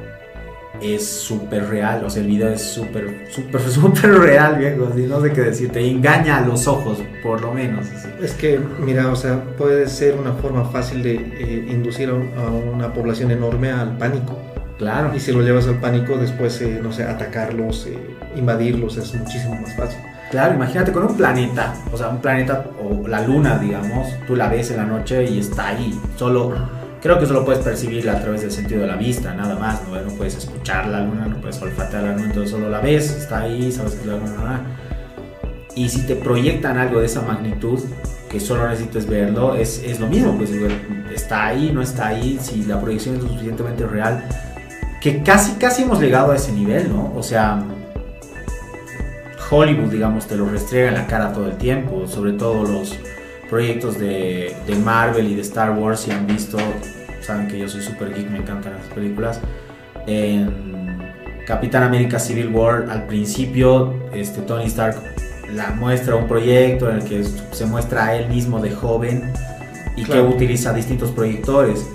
Speaker 5: es súper real, o sea, el video es súper, súper, súper real, viejo, así, no sé qué decir, te engaña a los ojos, por lo menos. así.
Speaker 4: Es que, mira, o sea, puede ser una forma fácil de eh, inducir a, un- a una población enorme al pánico.
Speaker 5: Claro,
Speaker 4: Y si lo llevas al pánico, después, eh, no sé, atacarlos, eh, invadirlos, es muchísimo más fácil.
Speaker 5: claro, imagínate con un planeta, o sea, un planeta o la luna, digamos, tú la ves en la noche y está ahí, solo creo que solo puedes percibirla a través del sentido de la vista, nada más, no, no puedes escuchar la luna, no puedes olfatear la luna, entonces solo la ves, está ahí, sabes que es la luna. Y si te proyectan algo de esa magnitud, que solo necesites verlo, es, es lo mismo, pues está ahí, no está ahí, si la proyección es lo suficientemente real, que casi, casi hemos llegado a ese nivel, ¿no? O sea, Hollywood, digamos, te lo restriega en la cara todo el tiempo, sobre todo los proyectos de, de Marvel y de Star Wars, si han visto, saben que yo soy super geek, me encantan las películas. En Capitán América Civil War, al principio, este, Tony Stark la muestra un proyecto en el que se muestra a él mismo de joven y
Speaker 4: Claro.
Speaker 5: que utiliza distintos proyectores.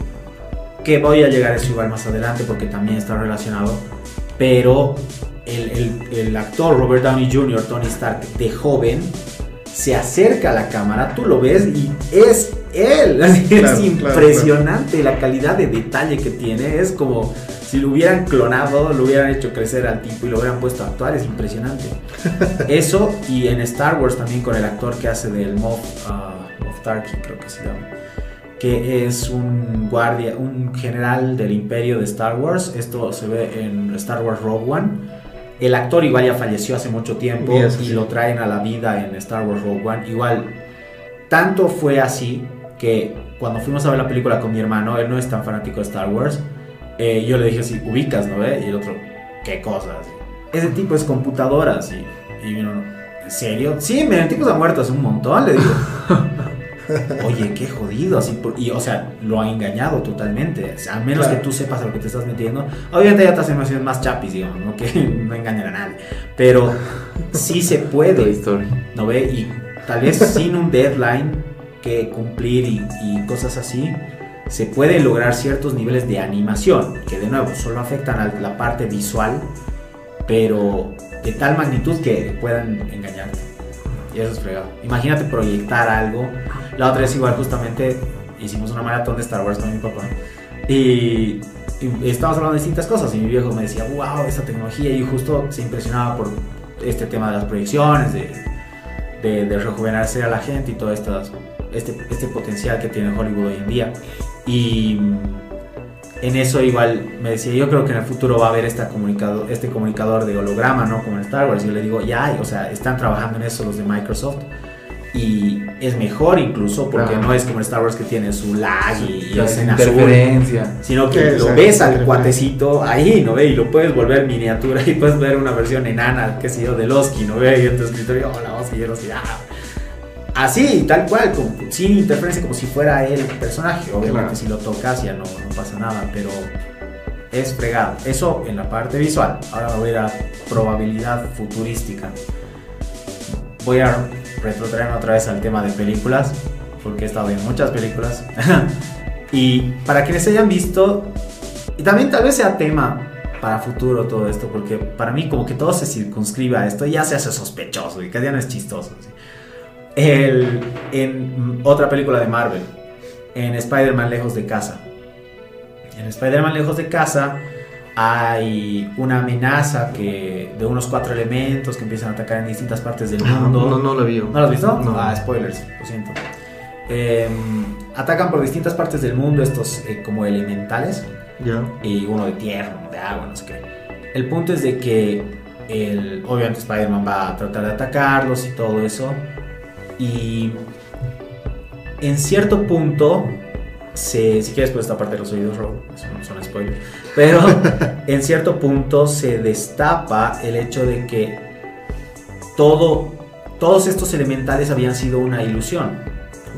Speaker 5: Que voy a llegar a eso igual más adelante porque también está relacionado. Pero el, el- el actor Robert Downey Jr., Tony Stark, de joven, se acerca a la cámara, tú lo ves y es él. Así,
Speaker 4: Claro,
Speaker 5: es
Speaker 4: claro,
Speaker 5: impresionante la calidad de detalle que tiene. Es como si lo hubieran clonado, lo hubieran hecho crecer al tipo y lo hubieran puesto a actuar. Es impresionante. Eso y en Star Wars también con el actor que hace del Moff, ah, Moff Tarkin, creo que se llama. Que es un guardia, un general del imperio de Star Wars. Esto se ve en Star Wars Rogue One. El actor igual ya falleció hace mucho tiempo
Speaker 4: Y sí.
Speaker 5: lo traen a la vida en Star Wars Rogue One. Igual, tanto fue así que cuando fuimos a ver la película con mi hermano, él no es tan fanático de Star Wars, eh, yo le dije así, ubicas, ¿no ve? Y el otro, ¿qué cosas? Ese tipo es computadoras y, y uno, ¿en serio? Sí, el tipo se ha muerto hace un montón, le digo. Oye, qué jodido, así, por- y o sea, lo ha engañado totalmente, o sea, a menos
Speaker 4: Claro.
Speaker 5: que tú sepas a lo que te estás metiendo. Obviamente hay otras animaciones más chapis, digamos, ¿no? que no engañan a nadie, pero sí se puede. ¿no ve? Y tal vez sin un deadline que cumplir y, y cosas así, se puede lograr ciertos niveles de animación, que de nuevo solo afectan a la parte visual, pero de tal magnitud que puedan engañarte. Y eso es fregado. Imagínate proyectar algo. La otra vez igual justamente hicimos una maratón de Star Wars con mi papá. Y, y estábamos hablando de distintas cosas. Y mi viejo me decía, wow, esta tecnología. Y justo se impresionaba por este tema de las proyecciones, de, de, de rejuvenecer a la gente y todo estas, este, este potencial que tiene Hollywood hoy en día. Y en eso igual me decía, yo creo que en el futuro va a haber esta comunicado, este comunicador de holograma, ¿no? Como en Star Wars. Yo le digo, ya o sea, están trabajando en eso los de Microsoft. Y es mejor incluso porque
Speaker 6: Claro.
Speaker 5: no es como Star Wars que tiene su lag y, es en azul.
Speaker 6: interferencia.
Speaker 5: Sino que lo ves al cuatecito ahí, ¿no ve? Y lo puedes volver miniatura y puedes ver una versión enana, qué sé yo, de Loski, ¿no ve? Y en tu escritorio, hola, Loski, y Loski, ah. Así, tal cual, sin interferencia, como si fuera el personaje. Obviamente,
Speaker 4: Claro.
Speaker 5: si lo tocas ya no, no pasa nada, pero es fregado. Eso en la parte visual. Ahora voy a ir a probabilidad futurística. Voy a retrotraerme otra vez al tema de películas, porque he estado en muchas películas. y para quienes hayan visto, y también tal vez sea tema para futuro todo esto, porque para mí como que todo se circunscribe a esto y ya se hace sospechoso y que ya no es chistoso. ¿sí? El, en otra película de Marvel, en Spider-Man Lejos de Casa. En Spider-Man Lejos de Casa hay una amenaza que, de unos cuatro elementos que empiezan a atacar en distintas partes del mundo.
Speaker 4: No, no lo vi.
Speaker 5: ¿No lo has visto?
Speaker 4: No.
Speaker 5: Ah, spoilers, lo siento. Eh, atacan por distintas partes del mundo estos eh, como elementales
Speaker 4: Ya.
Speaker 5: y uno de tierra, uno de agua, no sé qué. El punto es de que el, obviamente Spider-Man va a tratar de atacarlos y todo eso. Y en cierto punto, se, si quieres pues esta parte de los oídos, Rob, eso no son spoilers, pero en cierto punto se destapa el hecho de que todo, todos estos elementales habían sido una ilusión,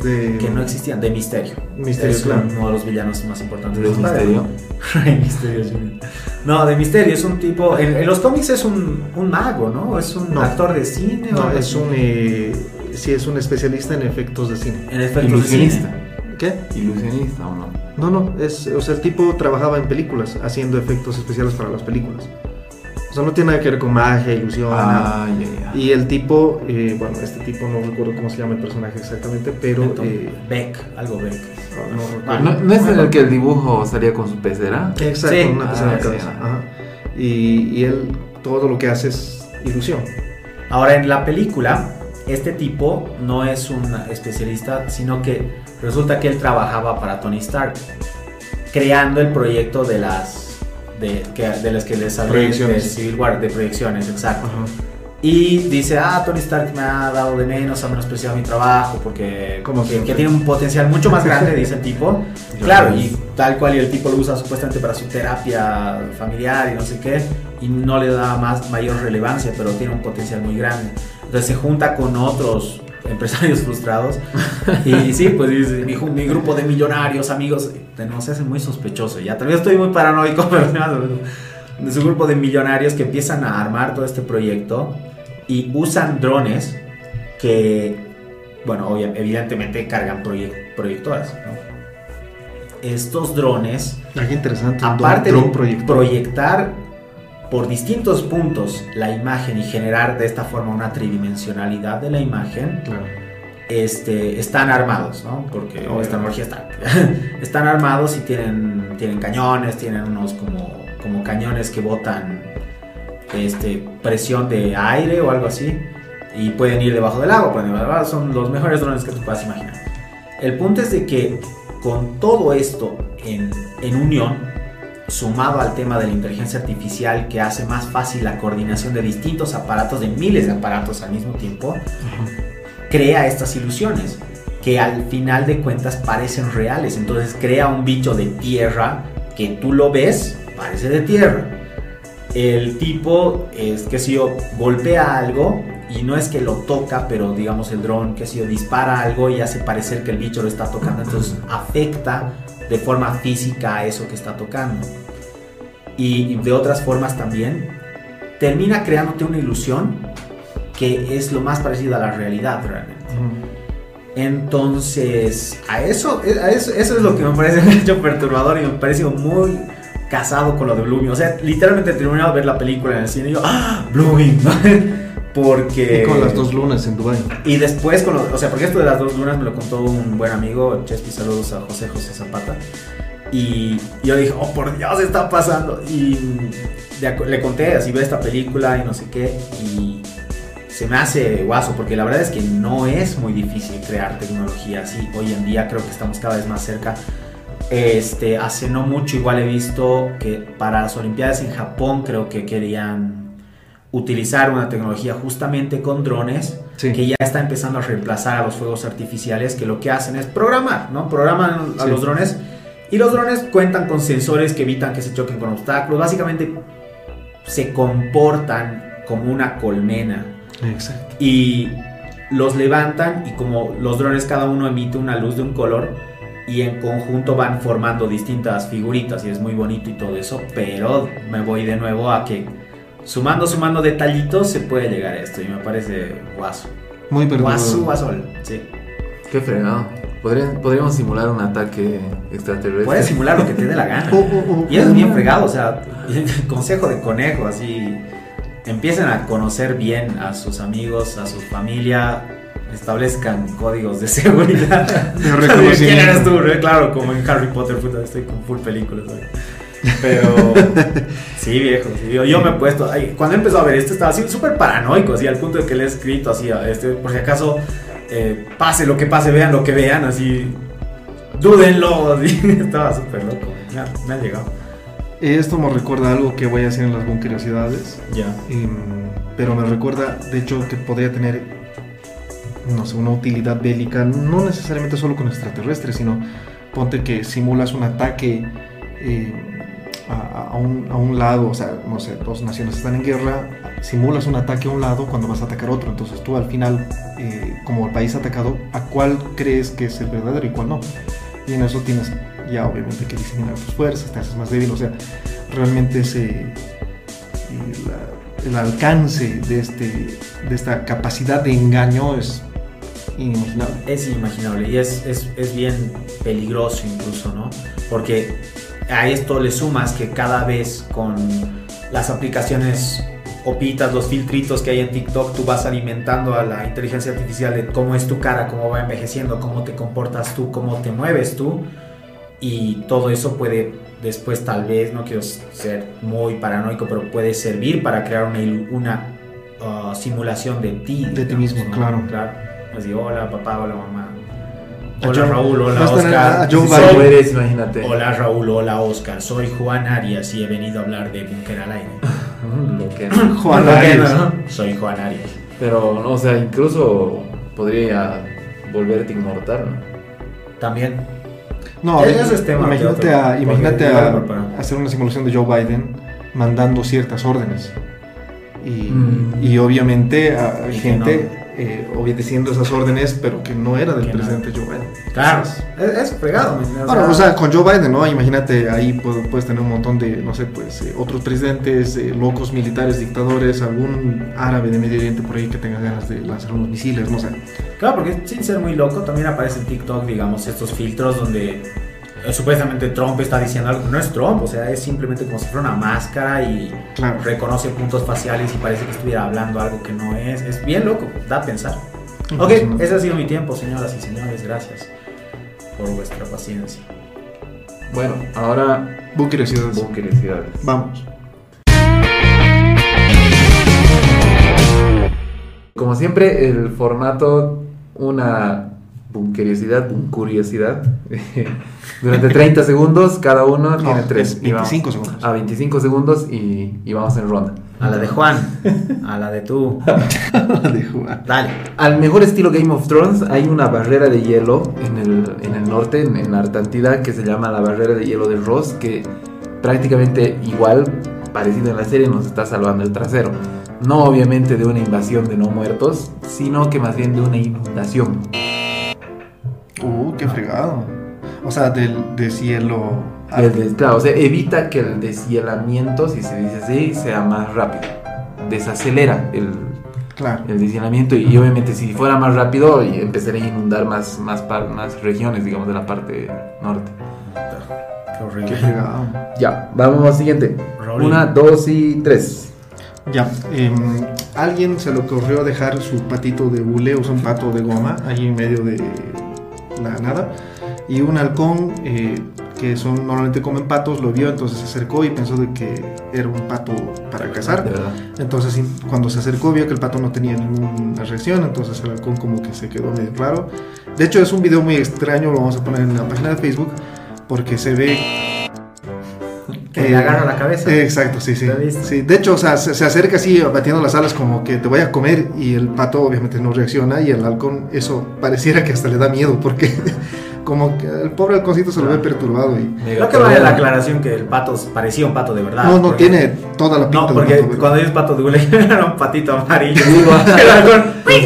Speaker 4: De,
Speaker 5: que no existían, de misterio.
Speaker 4: Misterio,
Speaker 5: es
Speaker 4: claro.
Speaker 5: uno de los villanos más importantes
Speaker 6: ¿De misterio?
Speaker 5: Rey Misterio. No, de Misterio es un tipo. En, en los cómics es un, un mago, ¿no? Es un
Speaker 4: No.
Speaker 5: actor de cine.
Speaker 4: No, es un. Eh, sí, es un especialista en efectos de cine.
Speaker 5: En efectos de cine.
Speaker 4: ¿Qué?
Speaker 6: Ilusionista o no.
Speaker 4: No, no, es, o sea, el tipo trabajaba en películas, haciendo efectos especiales para las películas. O sea, no tiene nada que ver con magia, ilusión, nada.
Speaker 6: Ay, ay, ay.
Speaker 4: Y el tipo, eh, bueno, este tipo no recuerdo cómo se llama el personaje exactamente, pero
Speaker 5: Benton.
Speaker 4: eh,
Speaker 5: Beck, algo Beck.
Speaker 4: no, no recuerdo.
Speaker 5: Ah,
Speaker 6: ¿No, no es en el que el dibujo salía con su pecera?
Speaker 4: Exacto,
Speaker 5: Sí.
Speaker 4: una persona
Speaker 6: Ah,
Speaker 4: de cabeza.
Speaker 6: sí.
Speaker 4: ajá. Y, y él todo lo que hace es ilusión.
Speaker 5: Ahora, en la película, este tipo no es un especialista, sino que resulta que él trabajaba para Tony Stark, creando el proyecto de las. De, que, de las que de. Civil War, de proyecciones, exacto. Y dice, ah, Tony Stark me ha dado de menos, ha menospreciado mi trabajo porque
Speaker 4: ¿Cómo
Speaker 5: que, tiene un potencial mucho más grande, dice el tipo. Claro, y tal cual y el tipo lo usa supuestamente para su terapia familiar y no sé qué, y no le da más mayor relevancia, pero tiene un potencial muy grande. Entonces se junta con otros empresarios frustrados y sí, pues dice, mi, grupo de millonarios, amigos, no se hace muy sospechoso. Ya también estoy muy paranoico, pero de su grupo de millonarios que empiezan a armar todo este proyecto y usan drones que, bueno, evidentemente cargan proyec- proyectoras. ¿no? Estos drones,
Speaker 4: Ah, qué interesante.
Speaker 5: aparte de
Speaker 4: proyector.
Speaker 5: proyectar por distintos puntos la imagen y generar de esta forma una tridimensionalidad de la imagen,
Speaker 4: Claro.
Speaker 5: este, están armados, ¿no? Porque
Speaker 4: Obvio.
Speaker 5: esta tecnología está. están armados y tienen, tienen cañones, tienen unos como, como cañones que botan este, presión de aire o algo así. Y pueden ir debajo del agua, pueden ir debajo del agua, son los mejores drones que tú puedas imaginar. El punto es de que con todo esto en, en unión, sumado al tema de la inteligencia artificial que hace más fácil la coordinación de distintos aparatos, de miles de aparatos al mismo tiempo, crea estas ilusiones que al final de cuentas parecen reales. Entonces crea un bicho de tierra que tú lo ves, parece de tierra. El tipo es que si yo golpea algo y no es que lo toca, pero digamos el dron que si yo dispara algo y hace parecer que el bicho lo está tocando, entonces afecta de forma física a eso que está tocando. Y de otras formas también, termina creándote una ilusión que es lo más parecido a la realidad realmente. Entonces, a eso, a eso, eso es lo que me parece mucho perturbador y me parece muy casado con lo de Blooming. O sea, literalmente he terminado de ver la película en el cine y yo, ¡ah! Blooming. porque...
Speaker 4: Y con las dos lunas en Dubai.
Speaker 5: Y después, con o sea, porque esto de las dos lunas me lo contó un buen amigo, Chespi, saludos a José José Zapata. Y yo dije, oh, por Dios, está pasando. Y le conté, así ve esta película y no sé qué. Y se me hace guaso, porque la verdad es que no es muy difícil crear tecnología así. Hoy en día creo que estamos cada vez más cerca. Este, hace no mucho igual he visto que para las Olimpiadas en Japón creo que querían utilizar una tecnología justamente con drones
Speaker 4: Sí.
Speaker 5: que ya está empezando a reemplazar a los fuegos artificiales que lo que hacen es programar, ¿no? Programan a
Speaker 4: Sí.
Speaker 5: los drones y los drones cuentan con sensores que evitan que se choquen con obstáculos. Básicamente se comportan como una colmena
Speaker 4: Exacto.
Speaker 5: y los levantan y como los drones cada uno emite una luz de un color y en conjunto van formando distintas figuritas y es muy bonito y todo eso, pero me voy de nuevo a que sumando, sumando detallitos se puede llegar a esto y me parece guaso.
Speaker 4: Muy
Speaker 5: Guaso,
Speaker 4: perturbador.
Speaker 5: guasol, sí.
Speaker 6: Qué fregado. Podría- podríamos simular un ataque extraterrestre.
Speaker 5: Puedes simular lo que te dé la gana.
Speaker 4: Oh, oh, oh,
Speaker 5: Y es bien fregado, o sea, consejo de conejo, así. Empiecen a conocer bien a sus amigos, a su familia, establezcan códigos de seguridad. ¿Quién eres tú? Claro, como en Harry Potter, puta, estoy con full películas. ¿sabes? Pero sí, viejo. sí, yo, yo me he puesto. ay, cuando he empezado a ver esto, estaba así súper paranoico, así al punto de que le he escrito así, a este, por si acaso eh, pase lo que pase, vean lo que vean, así. Dúdenlo, así. Estaba súper loco. Me ha, me ha llegado.
Speaker 4: Esto me recuerda algo que voy a hacer en las bunkeriosidades.
Speaker 5: Ya.
Speaker 4: Em, pero me recuerda, de hecho, que podría tener, no sé, una utilidad bélica, no necesariamente solo con extraterrestres, sino ponte que simulas un ataque eh, a, a un, a un lado, o sea, no sé, dos naciones están en guerra, simulas un ataque a un lado cuando vas a atacar otro, entonces tú al final, eh, como el país atacado, ¿a cuál crees que es el verdadero y cuál no? Y en eso tienes ya obviamente que diseminar tus fuerzas, te haces más débil, o sea, realmente ese la- el alcance de, este, de esta capacidad de engaño es inimaginable.
Speaker 5: Es inimaginable y es, es, es bien peligroso incluso, ¿no? Porque a esto le sumas que cada vez con las aplicaciones opitas, los filtritos que hay en TikTok, tú vas alimentando a la inteligencia artificial de cómo es tu cara, cómo va envejeciendo, cómo te comportas tú, cómo te mueves tú. Y todo eso puede después tal vez, no quiero ser muy paranoico, pero puede servir para crear una, una ah, simulación de ti.
Speaker 4: De ti mismo, claro.
Speaker 5: Claro. Así, hola papá, hola mamá. Hola Raúl, hola Oscar. Soy-
Speaker 6: eres, imagínate.
Speaker 5: Hola Raúl, hola Oscar. Soy Juan Arias y he venido a hablar de Bunker al aire.
Speaker 6: Lo que-
Speaker 4: Juan Arias.
Speaker 5: no, Soy Juan Arias.
Speaker 6: Pero, no, o sea, incluso podría volverte inmortal, ¿no?
Speaker 5: También.
Speaker 4: No,
Speaker 5: es tema
Speaker 4: imagínate,
Speaker 5: otro-
Speaker 4: a, imagínate a hacer una simulación de Joe Biden mandando ciertas órdenes. Y,
Speaker 6: Mm.
Speaker 4: y obviamente a
Speaker 5: Y
Speaker 4: gente eh, obedeciendo esas órdenes, pero que no era del
Speaker 5: Que no.
Speaker 4: presidente Joe Biden.
Speaker 5: Claro.
Speaker 4: Entonces,
Speaker 5: Es, es fregado. o
Speaker 4: Bueno,
Speaker 5: sea,
Speaker 4: o sea, con Joe Biden, ¿no? Imagínate, ahí pu- puedes tener un montón de, no sé, pues, eh, otros presidentes, eh, locos militares, dictadores, algún árabe de Medio Oriente por ahí que tenga ganas de lanzar unos misiles, no sé.
Speaker 5: Claro, porque sin ser muy loco, también aparece en TikTok, digamos, estos filtros donde supuestamente Trump está diciendo algo. No es Trump, o sea, es simplemente como si fuera una máscara y
Speaker 4: Claro.
Speaker 5: reconoce puntos faciales y parece que estuviera hablando algo que no es. Es bien loco, da a pensar. Ok, ese ha sido mi tiempo, señoras y señores. Gracias por vuestra paciencia.
Speaker 6: Bueno, ahora,
Speaker 4: Bunkeriosidades.
Speaker 6: bunkeriosidades.
Speaker 4: Vamos.
Speaker 6: Como siempre, el formato, una curiosidad, curiosidad. Durante 30 segundos, cada uno tiene tres.
Speaker 4: es
Speaker 6: Y vamos-
Speaker 4: 25 segundos.
Speaker 6: A 25 segundos y, y vamos en ronda.
Speaker 5: A la de Juan. A la de tú.
Speaker 4: de Juan.
Speaker 5: Dale.
Speaker 6: Al mejor estilo Game of Thrones hay una barrera de hielo en el, en el norte, en, en Artantida, que se llama la barrera de hielo de Ross, que prácticamente igual, parecido en la serie, nos está salvando el trasero. No obviamente de una invasión de no muertos, sino que más bien de una inundación.
Speaker 4: Uh, qué fregado. O sea, del deshielo.
Speaker 6: El des- claro, o sea, evita que el deshielamiento, si se dice así, sea más rápido. Desacelera el,
Speaker 4: Claro.
Speaker 6: el deshielamiento y, y obviamente si fuera más rápido empezaría a inundar más, más, par- más regiones, digamos, de la parte norte.
Speaker 5: Qué
Speaker 4: Qué
Speaker 5: horrible.
Speaker 4: fregado.
Speaker 6: Ya, vamos al siguiente.
Speaker 5: Rolling.
Speaker 6: Una, dos y tres.
Speaker 4: Ya, em, alguien se le ocurrió dejar su patito de bule, o sea, un pato de goma, ahí en medio de la nada. Y un halcón, eh, que son normalmente comen patos, lo vio, entonces se acercó y pensó de que era un pato para cazar. Entonces cuando se acercó vio que el pato no tenía ninguna reacción, entonces el halcón como que se quedó medio raro. De hecho es un video muy extraño, lo vamos a poner en la página de Facebook, porque se ve...
Speaker 5: Que
Speaker 4: eh,
Speaker 5: le agarra la cabeza.
Speaker 4: Exacto, sí, sí. Sí. De hecho, o sea, se, se acerca así batiendo las alas como que te voy a comer y el pato obviamente no reacciona y el halcón eso pareciera que hasta le da miedo porque como que el pobre halconcito se lo ve perturbado y...
Speaker 5: Creo que vale la aclaración que el pato parecía un pato de verdad.
Speaker 4: No, no
Speaker 5: porque-
Speaker 4: tiene toda la pinta
Speaker 5: No,
Speaker 4: de
Speaker 5: porque
Speaker 4: pato,
Speaker 5: cuando dices pato de hule era un patito amarillo. El halcón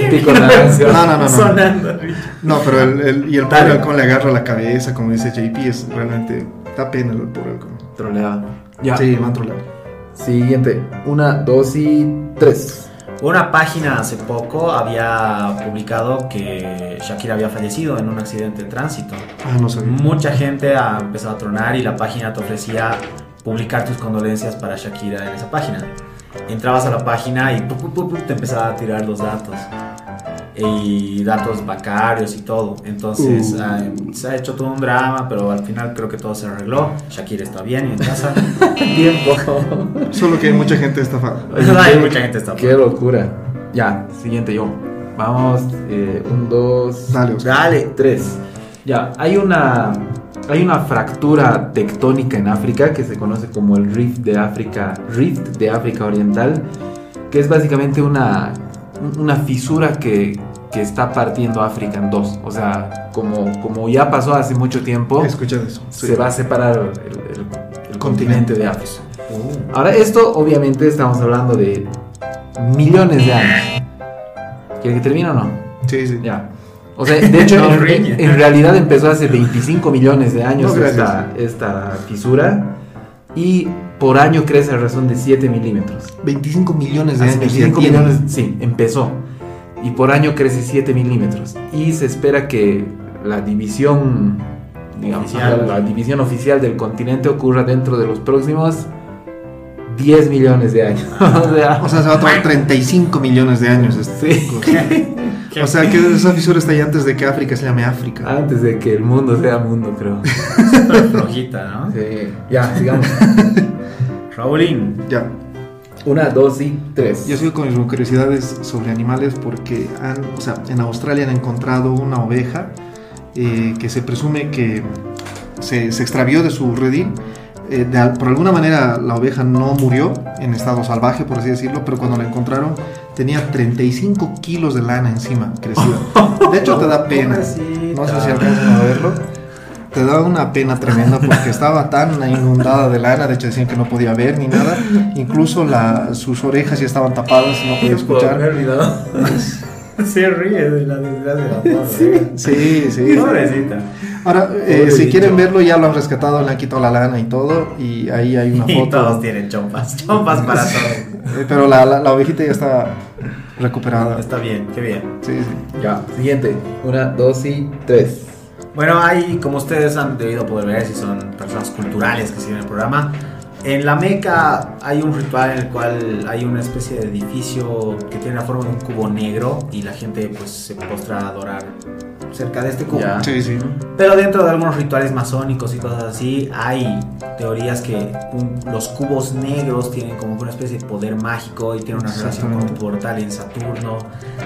Speaker 6: Pico.
Speaker 4: No, no, no, no.
Speaker 5: sonando.
Speaker 4: No, pero el, el- y el pobre halcón le agarra la cabeza, como dice JP, es realmente... Da pena el pobre halcón.
Speaker 6: Troleada. Ya.
Speaker 4: Sí, me han troleado.
Speaker 6: Siguiente. Una, dos y tres.
Speaker 5: Una página hace poco había publicado que Shakira había fallecido en un accidente de tránsito.
Speaker 4: Ah, no sabía.
Speaker 5: Mucha gente ha empezado a tronar y la página te ofrecía publicar tus condolencias para Shakira en esa página. Entrabas a la página y pu, pu, pu, pu, te empezaba a tirar los datos. Y datos bancarios y todo. Entonces
Speaker 4: Uh.
Speaker 5: ah, se ha hecho todo un drama, pero al final creo que todo se arregló. Shakira está bien y en casa.
Speaker 6: Tiempo.
Speaker 4: Solo que hay mucha gente estafada.
Speaker 5: Hay mucha gente está
Speaker 6: Qué locura. Ya, siguiente yo. Vamos. eh, un, dos.
Speaker 4: Dale, Oscar.
Speaker 5: Dale.
Speaker 6: Tres. Ya, hay una, hay una fractura tectónica en África que se conoce como el Rift de África, Rift de África Oriental, que es básicamente una, una fisura que, que está partiendo África en dos. O sea, como, como ya pasó hace mucho tiempo,
Speaker 4: eso. Sí.
Speaker 6: se va a separar el, el- el continente de África.
Speaker 5: Uh.
Speaker 6: Ahora, esto obviamente estamos hablando de millones de años. ¿Quiere que termine o no?
Speaker 4: Sí, sí.
Speaker 6: Ya. O sea, de hecho,
Speaker 5: No
Speaker 6: en, en realidad empezó hace 25 millones de años
Speaker 4: No,
Speaker 6: esta, esta fisura. Y por año crece a razón de 7 milímetros.
Speaker 4: 25 millones de
Speaker 6: Hace
Speaker 4: años.
Speaker 6: 25
Speaker 4: ya tiene.
Speaker 6: millones, sí, empezó. Y por año crece 7 milímetros. Y se espera que la división, digamos,
Speaker 5: Oficial.
Speaker 6: la división oficial del continente ocurra dentro de los próximos 10 millones de años. o sea,
Speaker 4: O sea, se va a tomar 35 millones de años. Este
Speaker 6: Sí.
Speaker 4: O sea, que esa fisura está ahí antes de que África se llame África.
Speaker 6: antes de que el mundo sea mundo, creo.
Speaker 5: Súper flojita, ¿no?
Speaker 6: Sí. Ya, sigamos.
Speaker 5: Raulín.
Speaker 4: Ya.
Speaker 6: Una, dos y tres.
Speaker 4: Yo sigo con mis curiosidades sobre animales porque han, o sea, en Australia han encontrado una oveja eh, que se presume que se, se extravió de su redil. Eh, de por alguna manera la oveja no murió en estado salvaje, por así decirlo, pero cuando la encontraron tenía 35 kilos de lana encima, crecida. De hecho, te da pena. No sé si alcanzan a verlo. Te da una pena tremenda porque estaba tan inundada de lana, de hecho decían que no podía ver ni nada. Incluso la, sus orejas ya estaban tapadas, no podía escuchar.
Speaker 5: Se ríe de la desgracia de la pobre.
Speaker 4: Sí, sí.
Speaker 5: Pobrecita.
Speaker 4: Ahora, eh, si quieren verlo, ya lo han rescatado, le han quitado la lana y todo. Y ahí hay una
Speaker 5: Y todos
Speaker 4: foto.
Speaker 5: tienen chompas. Chompas para todos.
Speaker 4: Eh, Pero la, la, la ovejita ya está recuperada.
Speaker 5: Está bien, qué bien.
Speaker 4: Sí, sí.
Speaker 6: Ya, siguiente. Una, dos y tres.
Speaker 5: Bueno, hay, como ustedes han debido poder ver, si son personas culturales que siguen el programa, en la Meca hay un ritual en el cual hay una especie de edificio que tiene la forma de un cubo negro y la gente pues se postra a adorar cerca de este cubo.
Speaker 6: Ya.
Speaker 4: Sí, sí.
Speaker 5: Pero dentro de algunos rituales masónicos y cosas así, hay teorías que un- los cubos negros tienen como una especie de poder mágico y tienen una relación con un portal en Saturno.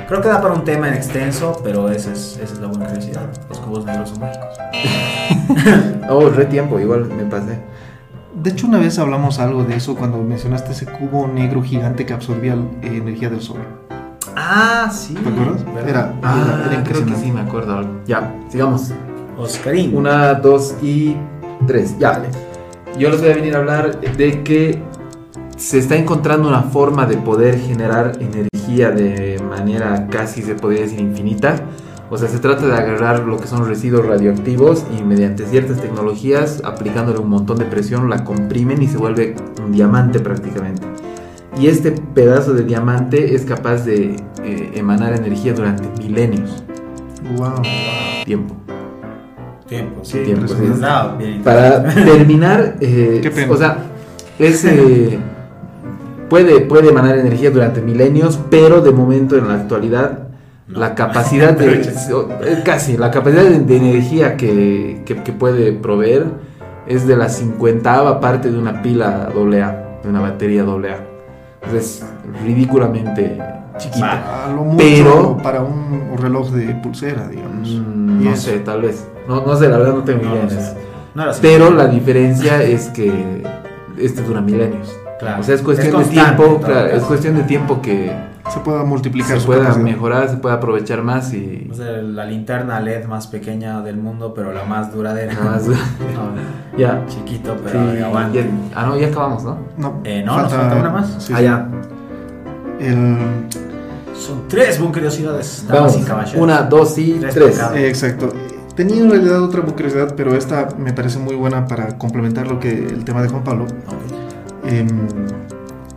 Speaker 5: Creo que da para un tema en extenso, pero esa es, esa es la buena curiosidad. Los cubos negros son mágicos.
Speaker 6: Oh, re tiempo, igual me pasé.
Speaker 4: De hecho, una vez hablamos algo de eso cuando mencionaste ese cubo negro gigante que absorbía eh, energía del sol.
Speaker 5: Ah, sí.
Speaker 4: ¿Te acuerdas? Era, era-
Speaker 6: Ah,
Speaker 4: era
Speaker 6: creo que sí, me acuerdo. algo. Ya, sigamos.
Speaker 5: Oscarín.
Speaker 6: Una, dos y tres. Ya. Yo les voy a venir a hablar de que se está encontrando una forma de poder generar energía de manera casi se podría decir infinita. O sea, se trata de agarrar lo que son residuos radioactivos y mediante ciertas tecnologías, aplicándole un montón de presión, la comprimen y se vuelve un diamante prácticamente. Y este pedazo de diamante es capaz de eh, emanar energía durante milenios.
Speaker 4: Wow.
Speaker 6: Tiempo.
Speaker 5: Tiempo, sí.
Speaker 6: Tiempo, sí.
Speaker 5: Ah, bien.
Speaker 6: Para terminar, eh,
Speaker 4: Qué pena.
Speaker 6: o sea, es, eh, puede, puede emanar energía durante milenios, pero de momento en la actualidad
Speaker 5: No.
Speaker 6: la capacidad de eh, casi la capacidad de, de energía que, que- que puede proveer es de la cincuentava parte de una pila AA, de una batería AA. Entonces, ridículamente chiquita.
Speaker 4: A lo mucho
Speaker 6: Pero-
Speaker 4: para un reloj de pulsera, digamos.
Speaker 6: Mm, no
Speaker 4: eso.
Speaker 6: sé, tal vez. No, no sé, la verdad no tengo
Speaker 5: No,
Speaker 6: idea
Speaker 5: no sé.
Speaker 6: Pero la diferencia es que este dura milenios.
Speaker 5: Claro.
Speaker 6: O sea, es cuestión de tiempo, claro, es cuestión de tiempo que
Speaker 4: Se pueda multiplicar
Speaker 6: se pueda
Speaker 4: capacidad.
Speaker 6: mejorar, se pueda aprovechar más y
Speaker 5: O sea, la linterna LED más pequeña del mundo, pero la más duradera.
Speaker 6: más.
Speaker 5: No,
Speaker 6: ya.
Speaker 5: chiquito,
Speaker 6: Sí,
Speaker 5: pero aguante.
Speaker 6: ya- ah, no, ya acabamos, ¿no?
Speaker 4: No,
Speaker 5: Eh, no, nos falta una más.
Speaker 4: sí,
Speaker 6: ah,
Speaker 4: sí.
Speaker 6: ya.
Speaker 4: El,
Speaker 5: Son tres curiosidades.
Speaker 6: Vamos.
Speaker 5: y caballeros.
Speaker 6: Una, dos y
Speaker 5: Tres
Speaker 4: eh, exacto. Tenía en realidad otra curiosidad, pero esta me parece muy buena para complementar lo que el tema de Juan Pablo. Em,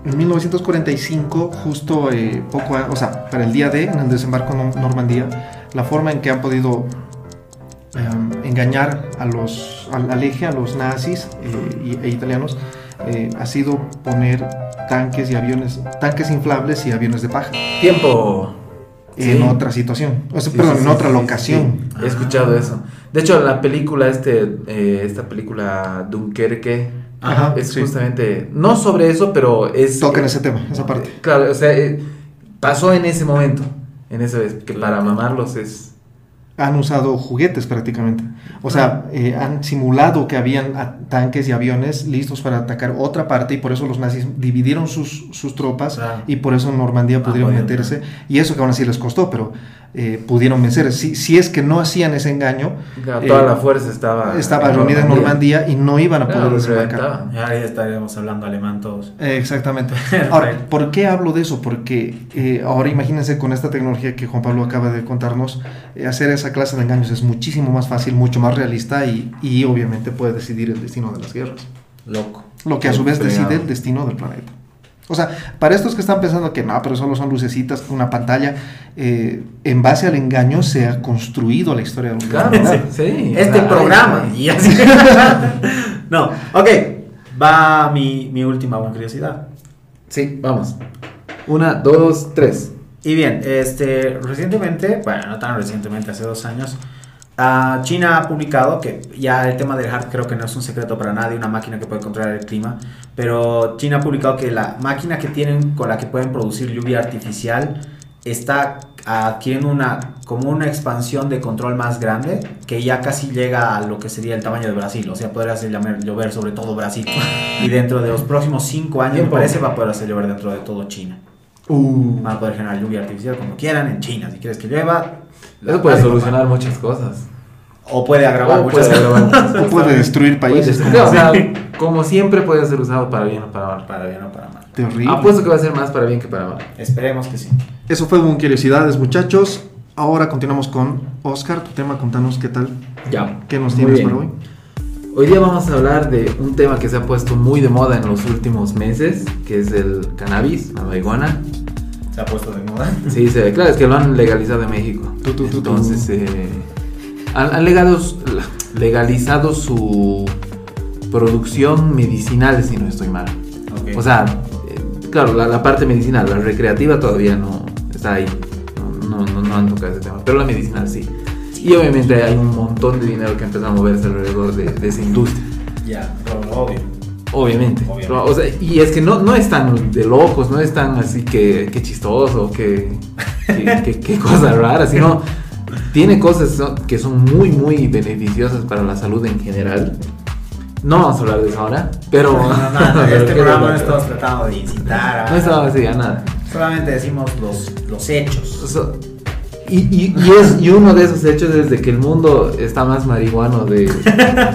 Speaker 4: en 1945, justo eh, poco, a- o sea, para el día D, en el desembarco en Normandía, la forma en que han podido em, engañar a los, al, al eje, a los nazis eh, e italianos, eh, ha sido poner tanques y aviones, tanques inflables y aviones de paja
Speaker 6: Tiempo.
Speaker 4: en
Speaker 6: Sí.
Speaker 4: otra situación, o sea,
Speaker 6: Sí,
Speaker 4: perdón,
Speaker 6: sí,
Speaker 4: en otra locación.
Speaker 6: He escuchado eso. De hecho, la película, este, eh, esta película Dunkerque,
Speaker 4: Ajá,
Speaker 6: es
Speaker 4: sí.
Speaker 6: justamente, no sobre eso, pero es...
Speaker 4: Tocan ese tema, esa parte.
Speaker 6: Claro, o sea, eh, pasó en ese momento, en esa vez, que para mamarlos es...
Speaker 4: han usado juguetes prácticamente. O sea, eh, han simulado que habían tanques y aviones listos para atacar otra parte y por eso los nazis dividieron sus, sus tropas y por eso en Normandía pudieron
Speaker 5: podían,
Speaker 4: meterse. Y eso que aún así les costó, pero eh, pudieron vencer. Si, si es que no hacían ese engaño,
Speaker 6: Claro,
Speaker 4: Eh,
Speaker 6: toda la fuerza estaba...
Speaker 4: estaba reunida en Normandía y no iban a poder desembarcar.
Speaker 5: ahí estaríamos hablando alemán todos.
Speaker 4: Eh, Exactamente. Ahora, ¿por qué hablo de eso? Porque eh, ahora imagínense con esta tecnología que Juan Pablo acaba de contarnos, eh, hacer esa clase de engaños es muchísimo más fácil, mucho más realista y, y obviamente puede decidir el destino de las guerras.
Speaker 5: Loco.
Speaker 4: Lo que a su vez decide el destino del planeta. O sea, para estos que están pensando que no, pero solo son lucecitas, una pantalla, eh, en base al engaño se ha construido la historia del
Speaker 6: Claro,
Speaker 4: universo.
Speaker 6: sí.
Speaker 5: Este programa.
Speaker 6: ay.
Speaker 5: Y así. no, ok. Va mi, mi última curiosidad.
Speaker 6: Sí, vamos. Una, dos, tres.
Speaker 5: Y bien, este, recientemente, bueno, no tan recientemente, hace dos años, ah, China ha publicado que ya el tema del HART creo que no es un secreto para nadie, una máquina que puede controlar el clima, pero China ha publicado que la máquina que tienen con la que pueden producir lluvia artificial está adquiriendo una como una expansión de control más grande que ya casi llega a lo que sería el tamaño de Brasil, o sea, podría hacer llover sobre todo Brasil y dentro de los próximos cinco años me parece va a poder hacer llover dentro de todo China.
Speaker 6: Uh,
Speaker 5: Van a poder generar lluvia artificial como quieran en China. Si quieres que llueva.
Speaker 6: Eso puede solucionar muchas cosas.
Speaker 5: O puede agravar
Speaker 6: O
Speaker 5: muchas
Speaker 6: puede
Speaker 5: cosas.
Speaker 6: agravar muchas
Speaker 4: O puede destruir países.
Speaker 6: Puede-
Speaker 4: como-
Speaker 6: o sea, como siempre puede ser usado para bien o para mal.
Speaker 5: Para bien o para mal.
Speaker 4: Terrible.
Speaker 6: Apuesto que va a ser más para bien que para mal.
Speaker 5: Esperemos que sí.
Speaker 4: Eso fue un curiosidades, muchachos. Ahora continuamos con Oscar, tu tema, contanos qué tal,
Speaker 6: Ya.
Speaker 4: qué nos tienes para hoy.
Speaker 6: Hoy día vamos a hablar de un tema que se ha puesto muy de moda en los últimos meses, que es el cannabis, la marihuana.
Speaker 5: Se ha puesto de moda.
Speaker 6: Sí, se, claro, es que lo han legalizado en México.
Speaker 4: Tu, tu.
Speaker 6: Entonces, eh, han, han legado- legalizado su producción medicinal, si no estoy mal.
Speaker 5: Ok.
Speaker 6: O sea, eh, claro, la, la parte medicinal, la recreativa todavía no está ahí. No, no, no- han tocado ese tema, pero la medicinal sí. Y obviamente hay un montón de dinero que empieza a moverse alrededor de, de esa industria.
Speaker 5: ya, lo obvio.
Speaker 6: Obviamente.
Speaker 5: Obviamente.
Speaker 6: O sea, y es que no, no es tan de locos, no es tan así que, que chistoso, que, que, que- que cosa rara, sino tiene cosas que son muy, muy beneficiosas para la salud en general. No vamos a hablar de eso ahora, pero.
Speaker 5: No, no, no, no, este programa no estamos tratando de incitar a.
Speaker 6: No estamos así, a nada.
Speaker 5: Solamente decimos los, los hechos.
Speaker 6: So- y, y, y es, y uno de esos hechos es de que el mundo está más marihuano de,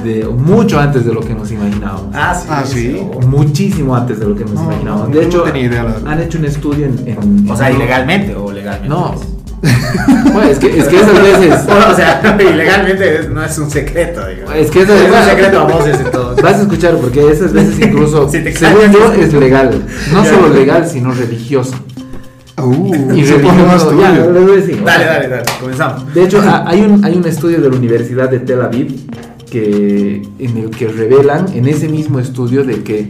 Speaker 6: de mucho antes de lo que nos imaginábamos.
Speaker 5: Ah, sí.
Speaker 4: Ah, sí.
Speaker 6: Muchísimo antes de lo que nos
Speaker 4: No,
Speaker 6: imaginábamos. De
Speaker 4: no
Speaker 6: hecho,
Speaker 4: tenía idea, la verdad.
Speaker 6: han hecho un estudio en. en-
Speaker 5: O sea,
Speaker 6: en-
Speaker 5: ilegalmente o legalmente.
Speaker 6: No. Bueno, es, que, es que esas veces.
Speaker 5: Bueno, o sea, ilegalmente no es un secreto, digamos.
Speaker 6: Es que esas
Speaker 5: Es un
Speaker 6: veces.
Speaker 5: secreto a voces entonces.
Speaker 6: Vas a escuchar, porque esas veces incluso,
Speaker 5: Si te
Speaker 6: según yo,
Speaker 5: es-
Speaker 6: legal. No solo legal, sino religioso.
Speaker 4: Uh,
Speaker 6: Y religioso, ya, les voy a decir.
Speaker 5: Dale, dale, dale. Comenzamos.
Speaker 6: De hecho, ha- hay un, hay un estudio de la Universidad de Tel Aviv que, en el que revelan, en ese mismo estudio, de que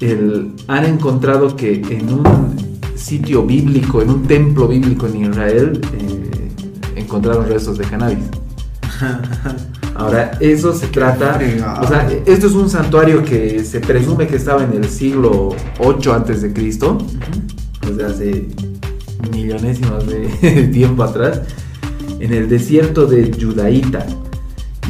Speaker 6: el- han encontrado que en un sitio bíblico, en un templo bíblico en Israel, eh, encontraron restos de cannabis. Ahora, eso se trata, o sea, esto es un santuario que se presume que estaba en el siglo 8 antes de Cristo, sea, hace millonésimos de tiempo atrás, en el desierto de Judaíta.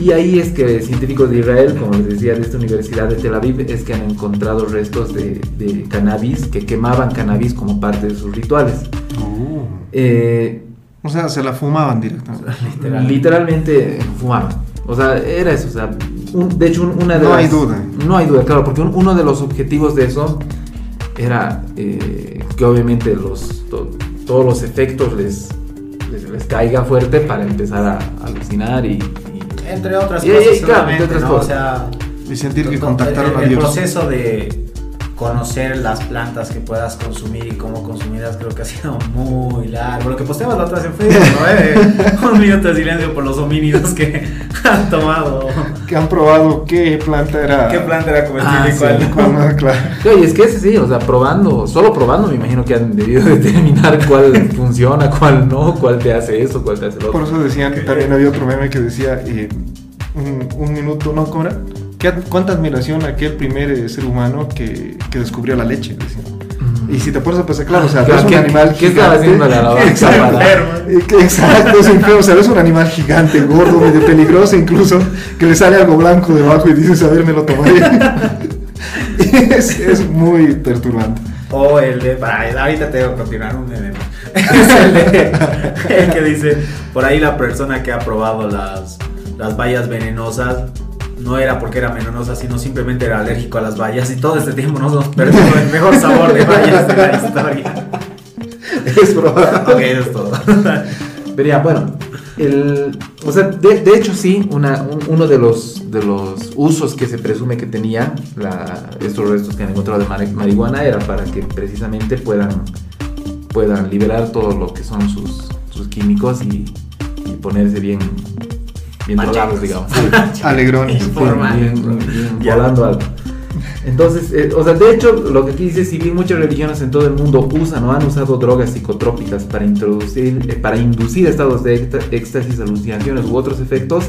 Speaker 6: Y ahí es que científicos de Israel, como les decía, de esta universidad de Tel Aviv, es que han encontrado restos de, de cannabis, que quemaban cannabis como parte de sus rituales.
Speaker 4: Uh.
Speaker 6: Eh,
Speaker 4: O sea, se la fumaban directamente.
Speaker 5: Literal.
Speaker 6: Literalmente fumaban. O sea, era eso. O sea, un- de hecho, un- una de
Speaker 4: No
Speaker 6: las-
Speaker 4: hay duda.
Speaker 6: No hay duda, claro, porque un- uno de los objetivos de eso era eh, que obviamente los, to- todos los efectos les, les, les caiga fuerte para empezar a alucinar y. y-
Speaker 5: Entre otras
Speaker 6: Y-
Speaker 5: cosas,
Speaker 6: y claro, entre otras
Speaker 5: ¿no?
Speaker 6: cosas.
Speaker 5: O sea,
Speaker 4: Y sentir que
Speaker 5: el-
Speaker 4: contactaron
Speaker 5: el,
Speaker 4: a
Speaker 5: el
Speaker 4: Dios.
Speaker 5: proceso de conocer las plantas que puedas consumir y cómo consumirlas creo que ha sido muy largo. Lo que posteamos la otra vez en Facebook, ¿no? Eh, un minuto de silencio por los homínidos que han tomado.
Speaker 4: Que han probado qué planta era.
Speaker 5: ¿Qué planta era comestible
Speaker 6: Ah,
Speaker 5: y
Speaker 6: sí,
Speaker 5: cuál?
Speaker 4: cuál no, claro.
Speaker 6: Oye, es que es sí, o sea, probando, solo probando me imagino que han debido determinar cuál funciona, cuál no, cuál te hace eso, cuál te hace lo
Speaker 4: Por
Speaker 6: otro.
Speaker 4: eso decían, también había otro meme que decía, eh, un, un minuto, ¿no? ¿Cómo era? ¿Qué- ¿Cuánta admiración a aquel primer eh, ser humano que, que descubrió la leche? Decían. Y si te pones a pensar, claro, o sea,
Speaker 6: Claro,
Speaker 4: es un
Speaker 6: ¿qué-
Speaker 4: animal
Speaker 6: qué estaba
Speaker 4: gigante.
Speaker 6: haciendo la
Speaker 4: Exacto. Exacto, es o sea, es un animal gigante, gordo, medio peligroso incluso, que le sale algo blanco debajo y dices, a ver, me lo tomaré. es, es muy perturbante.
Speaker 5: O el de. para- ahorita tengo que continuar un meme. Es el, de, el que dice: Por ahí la persona que ha probado las, las bayas venenosas no era porque era venenosa, sino simplemente era alérgico a las bayas. Y todo este tiempo nos hemos perdido el mejor sabor de bayas de la historia.
Speaker 4: Es probable.
Speaker 5: Ok, eso es todo.
Speaker 6: Pero ya, bueno, el, o sea, de, de hecho sí, una, un- uno de los, de los usos que se presume que tenía la, estos restos que han encontrado de mari- marihuana era para que precisamente puedan, puedan liberar todo lo que son sus, sus químicos y, y ponerse bien, bien drogados, digamos.
Speaker 4: Alegrones.
Speaker 6: Volando alto. Entonces, eh, o sea, de hecho, lo que aquí dice, si bien muchas religiones en todo el mundo usan o han usado drogas psicotrópicas para introducir, eh, para inducir estados de éxta- éxtasis, alucinaciones u otros efectos,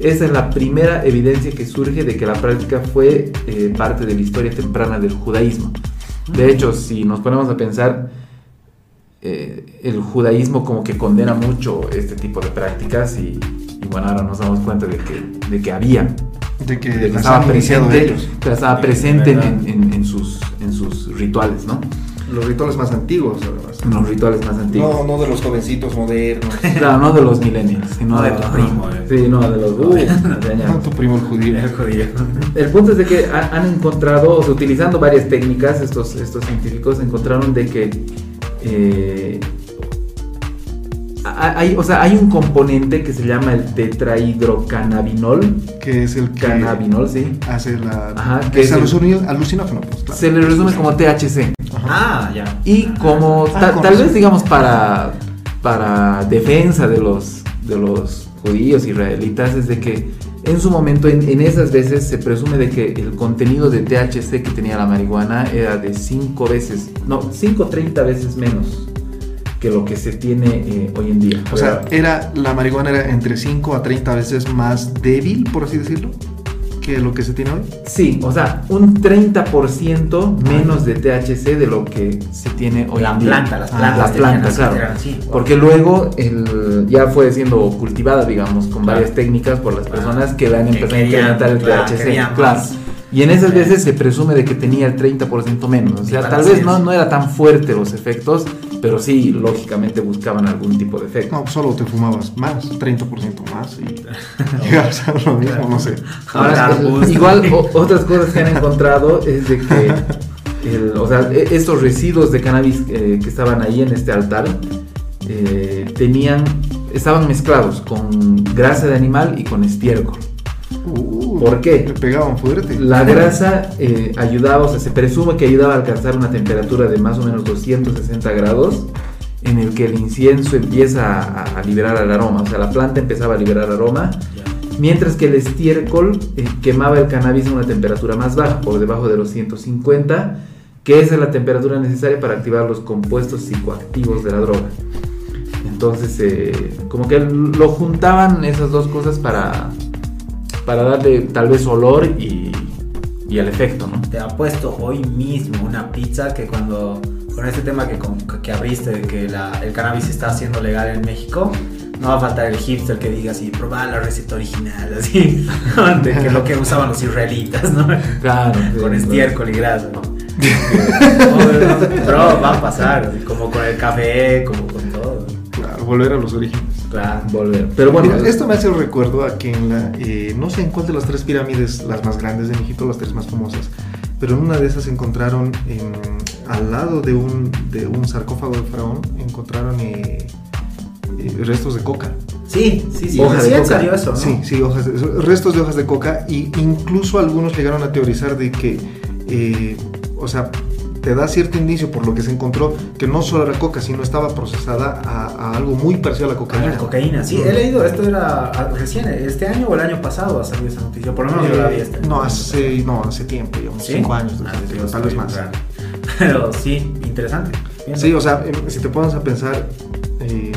Speaker 6: esa es la primera evidencia que surge de que la práctica fue eh, parte de la historia temprana del judaísmo. De hecho, si nos ponemos a pensar, eh, el judaísmo como que condena mucho este tipo de prácticas y, y bueno, ahora nos damos cuenta de que, de que había
Speaker 4: De que
Speaker 6: de que
Speaker 4: las
Speaker 6: estaba presente,
Speaker 4: ellos.
Speaker 6: estaba presente en, en- en sus, en sus rituales, ¿no?
Speaker 4: Los rituales más antiguos, además.
Speaker 6: Los rituales más antiguos.
Speaker 1: No, no de los jovencitos modernos.
Speaker 6: Claro, no de los millennials, sino
Speaker 5: No de
Speaker 6: de,
Speaker 5: tu primo, eh.
Speaker 6: Sí, no, de los... uh.
Speaker 4: No, tu primo el judío.
Speaker 5: El judío.
Speaker 6: El punto es de que ha- han encontrado, o sea, utilizando varias técnicas, estos, estos científicos encontraron de que eh, hay, o sea, hay un componente que se llama el tetrahidrocannabinol,
Speaker 4: Que es el que
Speaker 6: cannabinol, sí,
Speaker 4: hace la.
Speaker 6: Ajá, que
Speaker 4: es
Speaker 6: es el-
Speaker 4: alucinógeno, pues, claro.
Speaker 6: se le resume como THC.
Speaker 5: Ah, ya.
Speaker 6: Y como
Speaker 4: Ah,
Speaker 6: ta-
Speaker 4: con
Speaker 6: tal vez digamos para, para defensa de los, de los judíos israelitas es de que en su momento en, en esas veces se presume de que el contenido de THC que tenía la marihuana era de 5 veces, no, 5 30 veces menos que lo que se tiene eh, hoy en día.
Speaker 4: O sea, era, la marihuana era entre 5 a 30 veces más débil, por así decirlo, que lo que se tiene hoy.
Speaker 6: Sí, o sea, un 30% menos de THC de lo que se tiene hoy
Speaker 5: La
Speaker 6: en día.
Speaker 5: planta, las
Speaker 6: Ah,
Speaker 5: plantas
Speaker 6: las
Speaker 5: tenían
Speaker 6: plantas, claro.
Speaker 5: eran así.
Speaker 6: Porque luego el, ya fue siendo cultivada, digamos, con
Speaker 5: Claro.
Speaker 6: varias técnicas por las personas que le han
Speaker 5: Que
Speaker 6: empezado a incrementar el
Speaker 5: claro,
Speaker 6: THC. claro. Y en esas
Speaker 5: Sí.
Speaker 6: veces se presume de que tenía el 30% menos. O sea, tal vez
Speaker 5: sí
Speaker 6: no, no era tan fuerte los efectos, pero sí, lógicamente buscaban algún tipo de efecto.
Speaker 4: No, solo te fumabas más, 30% más y llegabas a lo mismo, no sé.
Speaker 6: Ahora,
Speaker 5: Ahora,
Speaker 6: el-
Speaker 5: pues.
Speaker 6: igual o- otras cosas que han encontrado es de que el- o sea, e- estos residuos de cannabis eh, que estaban ahí en este altar eh, tenían estaban mezclados con grasa de animal y con estiércol.
Speaker 4: Uh,
Speaker 6: ¿Por qué?
Speaker 4: Le pegaban fuerte.
Speaker 6: La grasa eh, ayudaba, o sea, se presume que ayudaba a alcanzar una temperatura de más o menos 260 grados en el que el incienso empieza a, a liberar el aroma, o sea, la planta empezaba a liberar aroma, mientras que el estiércol eh, quemaba el cannabis a una temperatura más baja, por debajo de los 150, que esa es la temperatura necesaria para activar los compuestos psicoactivos de la droga. Entonces, eh, como que lo juntaban esas dos cosas para, para darle tal vez olor y, y el efecto, ¿no?
Speaker 5: Te apuesto hoy mismo una pizza que cuando con este tema que, con- que abriste de que la- el cannabis está siendo legal en México, no va a faltar el hipster que diga así, probar la receta original, así, de que lo que usaban los israelitas, ¿no?
Speaker 6: Claro.
Speaker 5: con
Speaker 6: sí,
Speaker 5: estiércol y grasa. ¿no? Pero va a pasar, así, como con el café, como con todo.
Speaker 4: Claro, volver a los orígenes.
Speaker 6: Volver. Pero bueno,
Speaker 4: Mira, esto me hace un recuerdo a que en la, eh, no sé en cuál de las tres pirámides, las más grandes de Egipto, las tres más famosas, pero en una de esas encontraron en- al lado de un, de un sarcófago de faraón, encontraron eh, eh, restos de coca.
Speaker 5: Sí, sí, sí.
Speaker 6: De coca.
Speaker 5: ¿no?
Speaker 4: Sí, sí, hojas de- restos de hojas de coca y incluso algunos llegaron a teorizar de que, eh, o sea, te da cierto indicio por lo que se encontró que no solo era coca, sino estaba procesada a, a algo muy parecido a la cocaína.
Speaker 5: la cocaína, sí, he leído, esto era recién, este año o el año pasado ha salido esa noticia, por lo menos yo la vi este.
Speaker 4: No, hace, no, hace tiempo, digamos,
Speaker 5: ¿Sí?
Speaker 4: cinco años,
Speaker 5: Ah,
Speaker 4: desde- tal vez más.
Speaker 5: Pero sí, interesante. Bien.
Speaker 4: Sí, o sea, em, si te pones a pensar, eh,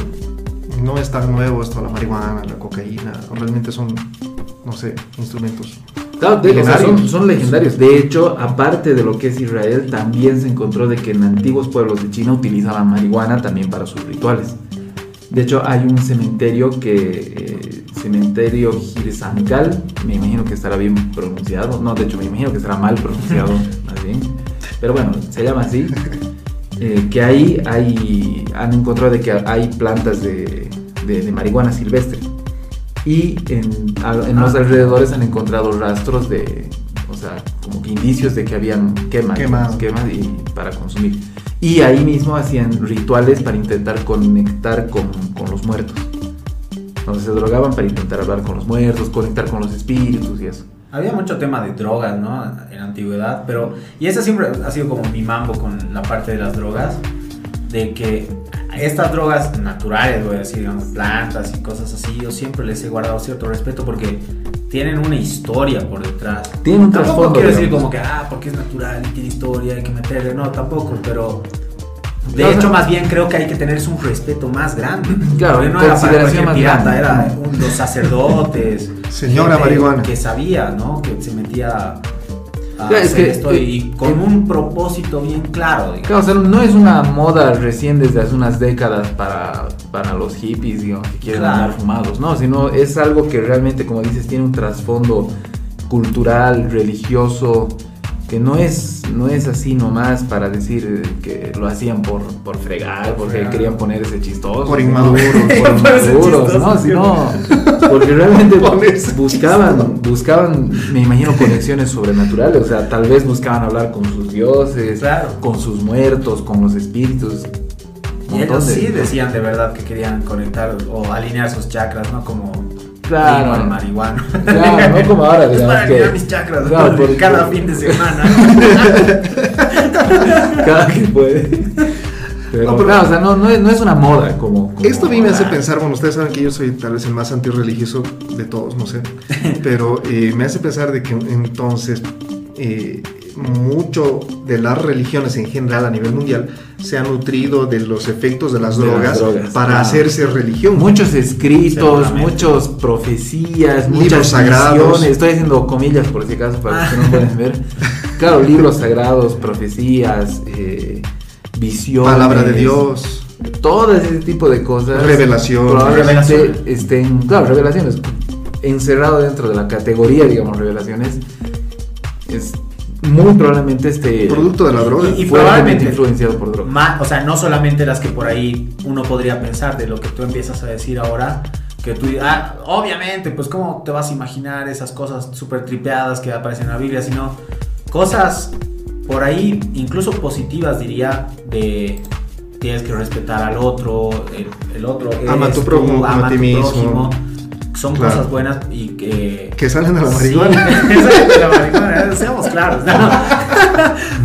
Speaker 4: no es tan nuevo esto, la marihuana, la cocaína, realmente son, no sé, instrumentos.
Speaker 6: Claro, de- o sea, son,
Speaker 4: Legendarios.
Speaker 6: son legendarios. De hecho, aparte de lo que es Israel, también se encontró de que en antiguos pueblos de China utilizaban marihuana también para sus rituales. De hecho, hay un cementerio que. eh, cementerio Girsankal, me imagino que estará bien pronunciado. No, de hecho, me imagino que estará mal pronunciado, más bien. Pero bueno, se llama así. eh, que ahí hay, han encontrado de que hay plantas de, de- de marihuana silvestre. Y en, a- en los
Speaker 5: Ah.
Speaker 6: alrededores han encontrado rastros de, o sea, como que indicios de que habían quemas, quemas y para consumir. Y ahí mismo hacían rituales para intentar conectar con, con los muertos. Entonces se drogaban para intentar hablar con los muertos, conectar con los espíritus y eso.
Speaker 5: Había mucho tema de drogas, ¿no? En la antigüedad, pero... Y ese siempre ha sido como mi mambo con la parte de las drogas, de que estas drogas naturales, voy a decir, digamos, plantas y cosas así, yo siempre les he guardado cierto respeto porque tienen una historia por detrás.
Speaker 6: Tienen un
Speaker 5: Tampoco
Speaker 6: trasfondo,
Speaker 5: quiero decir como que, ah, porque es natural y tiene historia, hay que meterle, no, tampoco, pero... De
Speaker 6: No,
Speaker 5: hecho,
Speaker 6: no.
Speaker 5: más bien creo que hay que tener un respeto más grande.
Speaker 6: Claro,
Speaker 5: Porque no era para
Speaker 6: consideración más
Speaker 5: pirata,
Speaker 6: grande.
Speaker 5: era un- los sacerdotes.
Speaker 4: Señora marihuana.
Speaker 5: Que sabía, ¿no? Que se metía a
Speaker 6: Claro, es que,
Speaker 5: esto
Speaker 6: eh,
Speaker 5: y con
Speaker 6: eh,
Speaker 5: un propósito bien claro.
Speaker 6: Claro, o sea, no es una moda recién desde hace unas décadas para, para los hippies, digamos, que quieren
Speaker 5: Claro.
Speaker 6: andar fumados, no, sino es algo que realmente, como dices, tiene un trasfondo cultural, religioso, que no es, no es así nomás para decir que lo hacían por, por fregar, porque
Speaker 5: fregar.
Speaker 6: querían ponerse chistosos.
Speaker 4: Por inmaduros.
Speaker 6: por inmaduros, ¿no? Sino, porque realmente buscaban, buscaban, me imagino, conexiones sobrenaturales, o sea, tal vez buscaban hablar con sus dioses,
Speaker 5: Claro.
Speaker 6: con sus muertos, con los espíritus.
Speaker 5: Y ellos
Speaker 6: de-
Speaker 5: sí decían de verdad que querían conectar o alinear sus chakras, ¿no? Como
Speaker 6: Claro.
Speaker 5: al marihuano.
Speaker 6: Claro, no como ahora,
Speaker 5: Es
Speaker 6: digamos
Speaker 5: para
Speaker 6: que
Speaker 5: mis chakras
Speaker 6: Claro,
Speaker 5: ¿no?
Speaker 6: porque-
Speaker 5: cada fin de semana.
Speaker 6: cada que puede. Pero,
Speaker 4: No, pero-
Speaker 6: claro, o sea, no, no, es, no es una moda como, como
Speaker 4: Esto a mí me hace pensar, bueno, ustedes saben que yo soy tal vez el más antirreligioso de todos, no sé, pero eh, me hace pensar de que entonces, eh, mucho de las religiones en general a nivel mundial se ha nutrido de los efectos de las
Speaker 6: De las
Speaker 4: drogas, para
Speaker 6: claro.
Speaker 4: hacerse religión.
Speaker 6: Muchos escritos, muchos profecías,
Speaker 4: Libros
Speaker 6: muchas
Speaker 4: sagrados.
Speaker 6: visiones. Estoy haciendo comillas por si acaso para que no pueden ver. Claro, libros sagrados, profecías, eh, visiones.
Speaker 4: Palabra de Dios.
Speaker 6: Todo ese tipo de cosas.
Speaker 4: Revelaciones.
Speaker 6: Probablemente
Speaker 5: Revelaciones.
Speaker 6: estén, claro, revelaciones. Encerrado dentro de la categoría, digamos, revelaciones. Es muy probablemente este.
Speaker 4: Producto de la droga.
Speaker 5: Y- probablemente-
Speaker 6: influenciado por drogas.
Speaker 5: Ma- o sea, no solamente las que por ahí uno podría pensar de lo que tú empiezas a decir ahora, que tú, ah, obviamente, pues cómo te vas a imaginar esas cosas súper tripeadas que aparecen en la Biblia, sino cosas por ahí, incluso positivas diría, de tienes que respetar al otro, el, el otro
Speaker 4: Ama a
Speaker 5: eres
Speaker 4: tu prójimo a ti
Speaker 5: tu
Speaker 4: mismo.
Speaker 5: prójimo. Son
Speaker 4: Claro.
Speaker 5: cosas buenas y que...
Speaker 4: Que salen de la
Speaker 5: Sí,
Speaker 4: marihuana.
Speaker 5: exacto, de la marihuana, seamos claros. ¿no?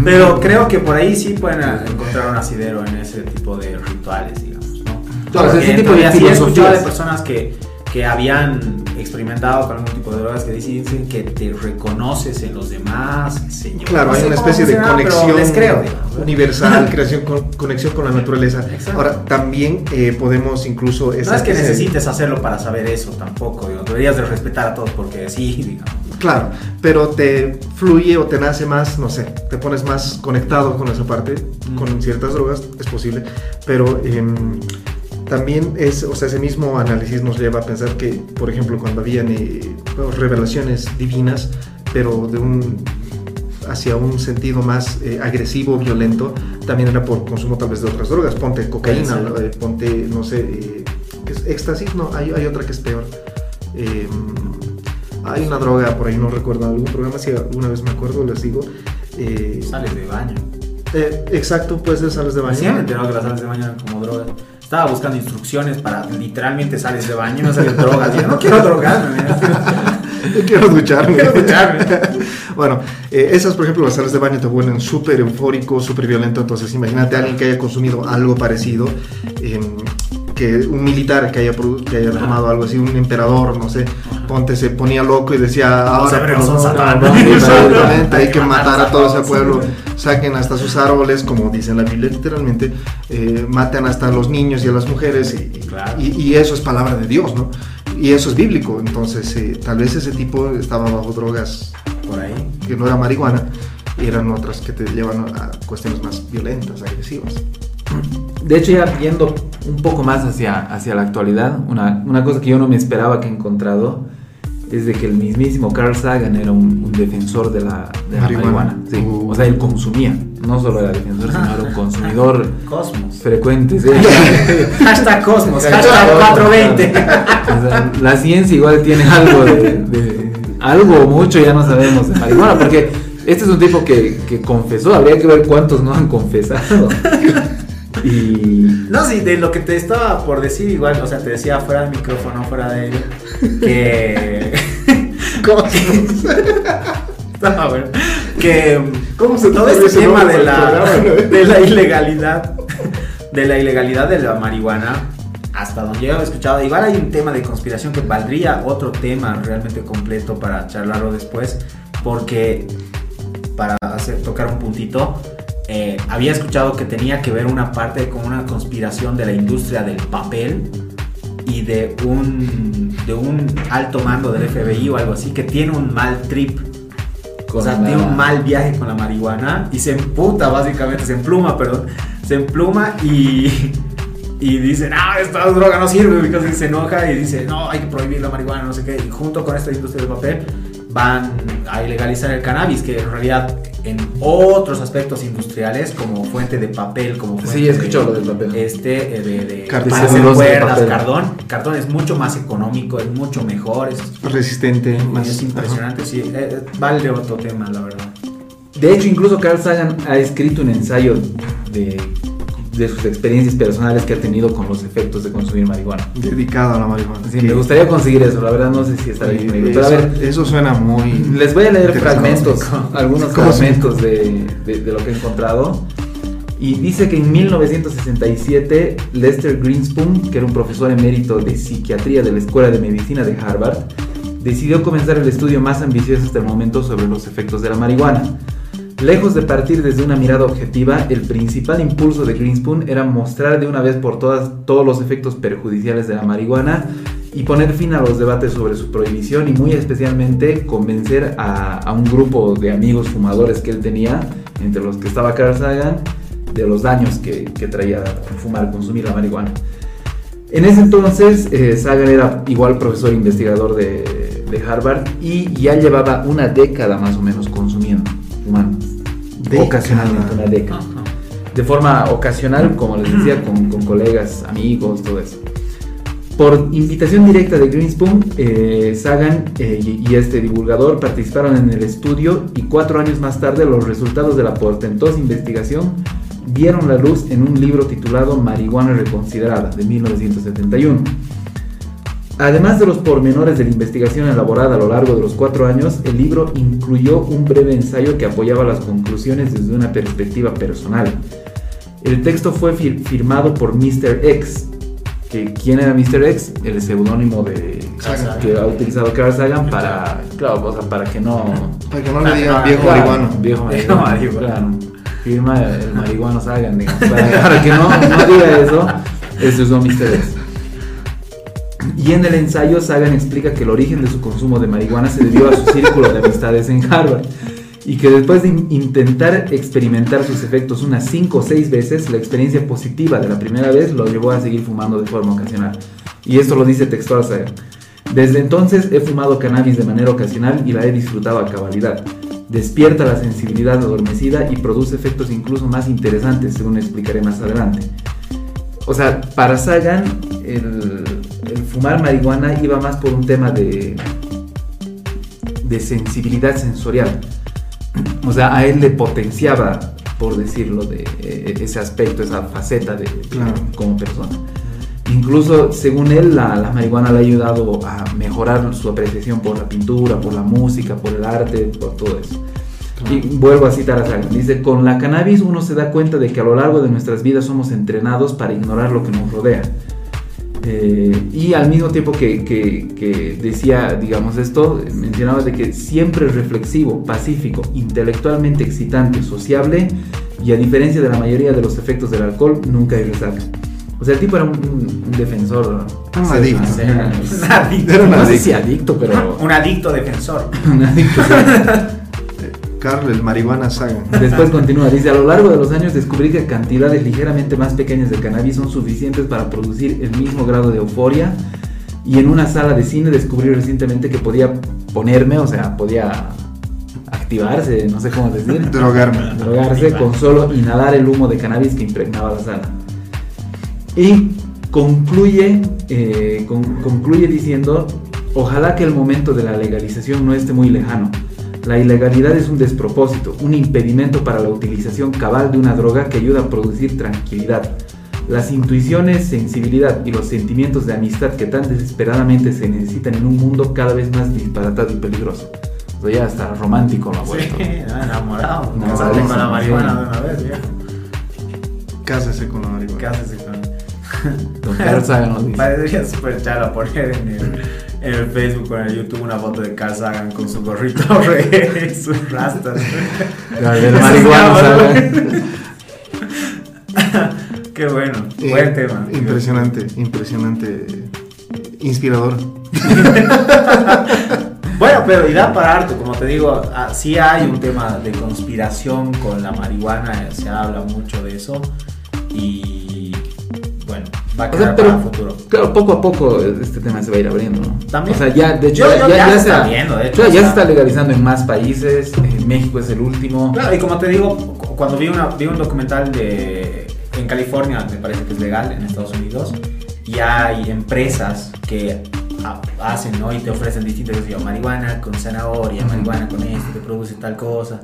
Speaker 5: Pero creo que por ahí sí pueden encontrar un asidero en ese tipo de rituales, digamos. ¿no?
Speaker 6: Claro, ese tipo de
Speaker 5: sí he escuchado de personas que, que habían experimentado con algún tipo de drogas que dicen, que te reconoces en los demás, yo.
Speaker 4: Claro,
Speaker 5: No
Speaker 4: hay una especie de conexión
Speaker 5: creo,
Speaker 4: universal, creación, con- conexión con la naturaleza.
Speaker 5: Exacto.
Speaker 4: Ahora, también eh, podemos incluso...
Speaker 5: No es que
Speaker 4: ese-
Speaker 5: necesites hacerlo para saber eso tampoco, digamos. deberías de respetar a todos porque sí, digamos.
Speaker 4: Claro, pero te fluye o te nace más, no sé, te pones más conectado con esa parte, con ciertas drogas, es posible, pero em, también es, o sea, ese mismo análisis nos lleva a pensar que, por ejemplo, cuando habían eh, revelaciones divinas, pero de un hacia un sentido más eh, agresivo, violento, también era por consumo tal vez de otras drogas, ponte cocaína, eh, ponte, no sé, eh, ¿qué es? éxtasis, no, hay, hay otra que es peor. Em, hay una droga por ahí, no recuerdo, algún programa, si alguna vez me acuerdo, les digo.
Speaker 5: Sales de baño.
Speaker 4: exacto, puede ser sales de baño.
Speaker 5: Sí, me enteró que las sales de baño eran como drogas. Estaba buscando instrucciones para literalmente sales de baño y no salen drogas. Yo no quiero drogarme.
Speaker 4: Yo quiero ducharme.
Speaker 5: Quiero ducharme.
Speaker 4: bueno, eh, esas, por ejemplo, las sales de baño te vuelven súper eufórico, súper violento. Entonces, imagínate a alguien que haya consumido algo parecido, em, que un militar que haya, que haya tomado algo así, un emperador, no sé, ponte, se ponía loco y decía, ahora pues,
Speaker 5: son
Speaker 4: no,
Speaker 5: Satán".
Speaker 4: no, Exactamente, hay que matar a todo ese pueblo, saquen hasta sus árboles, como dice en la Biblia literalmente, eh, maten hasta a los niños y a las mujeres, y,
Speaker 5: Claro.
Speaker 4: y- y eso es palabra de Dios, ¿no? Y eso es bíblico, entonces eh, tal vez ese tipo estaba bajo drogas
Speaker 5: Por ahí.
Speaker 4: que no era marihuana, eran otras que te llevan a cuestiones más violentas, agresivas.
Speaker 6: De hecho, ya viendo un poco más hacia, hacia la actualidad, una, una cosa que yo no me esperaba que he encontrado es de que el mismísimo Carl Sagan era un, un defensor de la, de la
Speaker 4: Marihuana.
Speaker 6: marihuana. Sí.
Speaker 4: Uh.
Speaker 6: O sea, él consumía, no solo era defensor, sino era un consumidor
Speaker 5: Cosmos.
Speaker 6: frecuente. sí.
Speaker 5: Hashtag Cosmos.
Speaker 6: Hashtag
Speaker 5: Hashtag
Speaker 6: Cosmos.
Speaker 5: 420.
Speaker 6: O sea, la ciencia igual tiene algo de, de- algo o mucho, ya no sabemos de marihuana, porque este es un tipo que, que confesó, habría que ver cuántos no han confesado. Y
Speaker 5: No, sí, de lo que te estaba por decir, igual, o sea, te decía fuera del micrófono, fuera de él, que. Estaba bueno. Que.
Speaker 4: ¿Cómo se
Speaker 5: todo
Speaker 4: te
Speaker 5: este tema de la,
Speaker 4: no?
Speaker 5: de la ilegalidad, de la ilegalidad de la marihuana, hasta donde yo he escuchado, igual hay un tema de conspiración que valdría otro tema realmente completo para charlarlo después, porque para hacer, tocar un puntito, eh, había escuchado que tenía que ver una parte con una conspiración de la industria del papel y de un, de un alto mando del FBI o algo así que tiene un mal trip. O sea,
Speaker 6: la-
Speaker 5: tiene un mal viaje con la marihuana y se emputa básicamente, se empluma, perdón, se empluma y, y dice, no, esta droga no sirve, y se enoja y dice, no, hay que prohibir la marihuana, no sé qué, y junto con esta industria del papel van a ilegalizar el cannabis, que en realidad en otros aspectos industriales, como fuente de papel, como fuente
Speaker 6: Sí,
Speaker 5: de,
Speaker 6: lo del papel.
Speaker 5: Este, eh, de, de, para hacer
Speaker 6: de
Speaker 5: cuerdas,
Speaker 6: papel.
Speaker 5: cardón, cardón es mucho más económico, es mucho mejor, es,
Speaker 4: Resistente, más.
Speaker 5: es impresionante, sí, eh, eh, vale otro tema, la verdad.
Speaker 6: de hecho, incluso Carl Sagan ha escrito un ensayo de, de sus experiencias personales que ha tenido con los efectos de consumir marihuana.
Speaker 4: Dedicado a la marihuana.
Speaker 6: Sí, me gustaría conseguir eso, la verdad no sé si estará
Speaker 4: eh,
Speaker 6: disponible.
Speaker 4: eso,
Speaker 6: Pero a ver,
Speaker 4: eso suena muy.
Speaker 6: Les voy a leer fragmentos, algunos fragmentos de, de- de lo que he encontrado. Y dice que en 1967 Lester Greenspoon, que era un profesor emérito de psiquiatría de la Escuela de Medicina de Harvard, decidió comenzar el estudio más ambicioso hasta el momento sobre los efectos de la marihuana. Lejos de partir desde una mirada objetiva, el principal impulso de Greenspoon era mostrar de una vez por todas todos los efectos perjudiciales de la marihuana y poner fin a los debates sobre su prohibición y muy especialmente convencer a, un grupo de amigos fumadores que él tenía, entre los que estaba Carl Sagan, de los daños que, que traía fumar, consumir la marihuana. En ese entonces, eh, Sagan era igual profesor investigador de, de Harvard y ya llevaba una década más o menos fumando. Ocasionalmente, una década. De forma ocasional, como les decía, con, con colegas, amigos, todo eso. Por invitación directa de Greenspoon, eh, Sagan eh, y, y este divulgador participaron en el estudio y cuatro años más tarde los resultados de la portentosa investigación vieron la luz en un libro titulado Marihuana Reconsiderada de 1971. Además de los pormenores de la investigación elaborada a lo largo de los cuatro años, el libro incluyó un breve ensayo que apoyaba las conclusiones desde una perspectiva personal. El texto fue fir- firmado por Mr. X. Que, ¿Quién era Mr. X? El seudónimo de
Speaker 5: Sagan.
Speaker 6: que ha utilizado Carl Sagan para, claro, o sea, para que no
Speaker 4: Para que no le digan viejo marihuano.
Speaker 6: Viejo marihuano. claro. Firma el marihuano Sagan, digamos. Para, para que no, no diga eso, eso es un misterio. Y en el ensayo, Sagan explica que el origen de su consumo de marihuana se debió a su círculo de amistades en Harvard. Y que después de in- intentar experimentar sus efectos unas 5 o 6 veces, la experiencia positiva de la primera vez lo llevó a seguir fumando de forma ocasional. Y esto lo dice textual Sagan. Desde entonces he fumado cannabis de manera ocasional y la he disfrutado a cabalidad. Despierta la sensibilidad adormecida y produce efectos incluso más interesantes, según explicaré más adelante. O sea, para Sagan, el fumar marihuana iba más por un tema de, de sensibilidad sensorial. O sea, a él le potenciaba, por decirlo, de eh, ese aspecto, esa faceta de,
Speaker 4: Claro.
Speaker 6: como persona. Incluso, según él, la, la marihuana le ha ayudado a mejorar su apreciación por la pintura, por la música, por el arte, por todo eso. Y vuelvo a citar a Sagan. Dice, con la cannabis uno se da cuenta de que a lo largo de nuestras vidas somos entrenados para ignorar lo que nos rodea. Eh, y al mismo tiempo que, que- que decía, digamos esto, mencionaba de que siempre es reflexivo, pacífico, intelectualmente excitante, sociable y a diferencia de la mayoría de los efectos del alcohol, nunca hay resaca. O sea, el tipo era un, un defensor.
Speaker 4: Un
Speaker 6: sí,
Speaker 4: adicto.
Speaker 5: Un adicto.
Speaker 4: Era un
Speaker 6: No sé si adicto, pero.
Speaker 5: Un adicto defensor.
Speaker 6: un adicto.
Speaker 4: Carl, el marihuana Sagan.
Speaker 6: Después continúa, dice, a lo largo de los años descubrí que cantidades ligeramente más pequeñas de cannabis son suficientes para producir el mismo grado de euforia y en una sala de cine descubrí recientemente que podía ponerme, o sea, podía activarse, no sé cómo decir,
Speaker 4: Drogarme.
Speaker 6: drogarse con solo inhalar el humo de cannabis que impregnaba la sala. Y concluye, eh, con- concluye diciendo, ojalá que el momento de la legalización no esté muy lejano. La ilegalidad es un despropósito, un impedimento para la utilización cabal de una droga que ayuda a producir tranquilidad. Las intuiciones, sensibilidad y los sentimientos de amistad que tan desesperadamente se necesitan en un mundo cada vez más disparatado y peligroso. O sea, ya hasta romántico lo ha vuelto.
Speaker 5: Sí, enamorado.
Speaker 6: No,
Speaker 5: con la marihuana de una vez, viejo.
Speaker 4: Cásese con la
Speaker 5: ¿Qué
Speaker 4: marihuana.
Speaker 5: haces con
Speaker 6: Don Carl Sagan nos dice.
Speaker 5: Parecería súper chalo poner en el, en el Facebook o en el YouTube una foto de Carl Sagan con su gorrito reggae y sus rastas.
Speaker 6: La del marihuana, Sagan.
Speaker 5: Qué bueno,
Speaker 4: Eh,
Speaker 5: buen tema.
Speaker 4: Impresionante, impresionante. Inspirador.
Speaker 5: Bueno, pero y da para harto, como te digo, ah, sí hay un tema de conspiración con la marihuana, se habla mucho de eso y bueno, va a
Speaker 6: O
Speaker 5: quedar
Speaker 6: sea,
Speaker 5: para
Speaker 6: pero
Speaker 5: el futuro.
Speaker 6: claro, poco a poco este tema se va a ir abriendo, ¿no?
Speaker 5: También.
Speaker 6: O sea, ya, de hecho,
Speaker 5: Yo-
Speaker 6: ya,
Speaker 5: yo- ya se está viendo, de hecho,
Speaker 6: ya-
Speaker 5: o
Speaker 6: ya
Speaker 5: sea.
Speaker 6: se está legalizando en más países. En México es el último.
Speaker 5: Claro, y como te digo, cu- cuando vi, una, vi un documental de en California, me parece que es legal, en Estados Unidos, y hay empresas que ha- hacen, ¿no? Y te ofrecen distintas cosas, yo, marihuana con zanahoria, marihuana con esto, que produce tal cosa.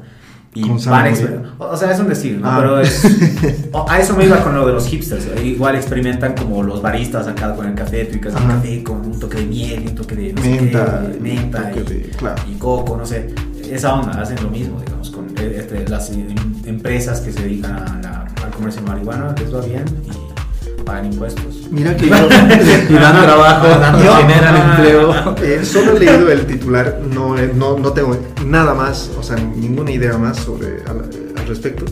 Speaker 5: Y
Speaker 4: Con
Speaker 5: van o sea, es un decir, ¿no?
Speaker 4: Ah.
Speaker 5: Pero es, a eso me iba con lo de los hipsters. eh, Igual experimentan como los baristas acá con el café, tú y
Speaker 4: Ajá.
Speaker 5: café con un toque de miel, un toque de no sé
Speaker 4: Menta,
Speaker 5: qué, menta
Speaker 4: un
Speaker 5: y-
Speaker 4: de- claro.
Speaker 5: y coco, no sé. Esa onda, hacen lo mismo, digamos, con eh, este, las em- empresas que se dedican a la- al comercio de marihuana, les va bien. Y pagan impuestos.
Speaker 4: Mira que yo,
Speaker 6: Y dan trabajo,
Speaker 4: Yo-
Speaker 6: generan empleo.
Speaker 4: eh, solo he leído el titular, no, eh, no, no tengo nada más, o sea, ninguna idea más sobre al, al respecto,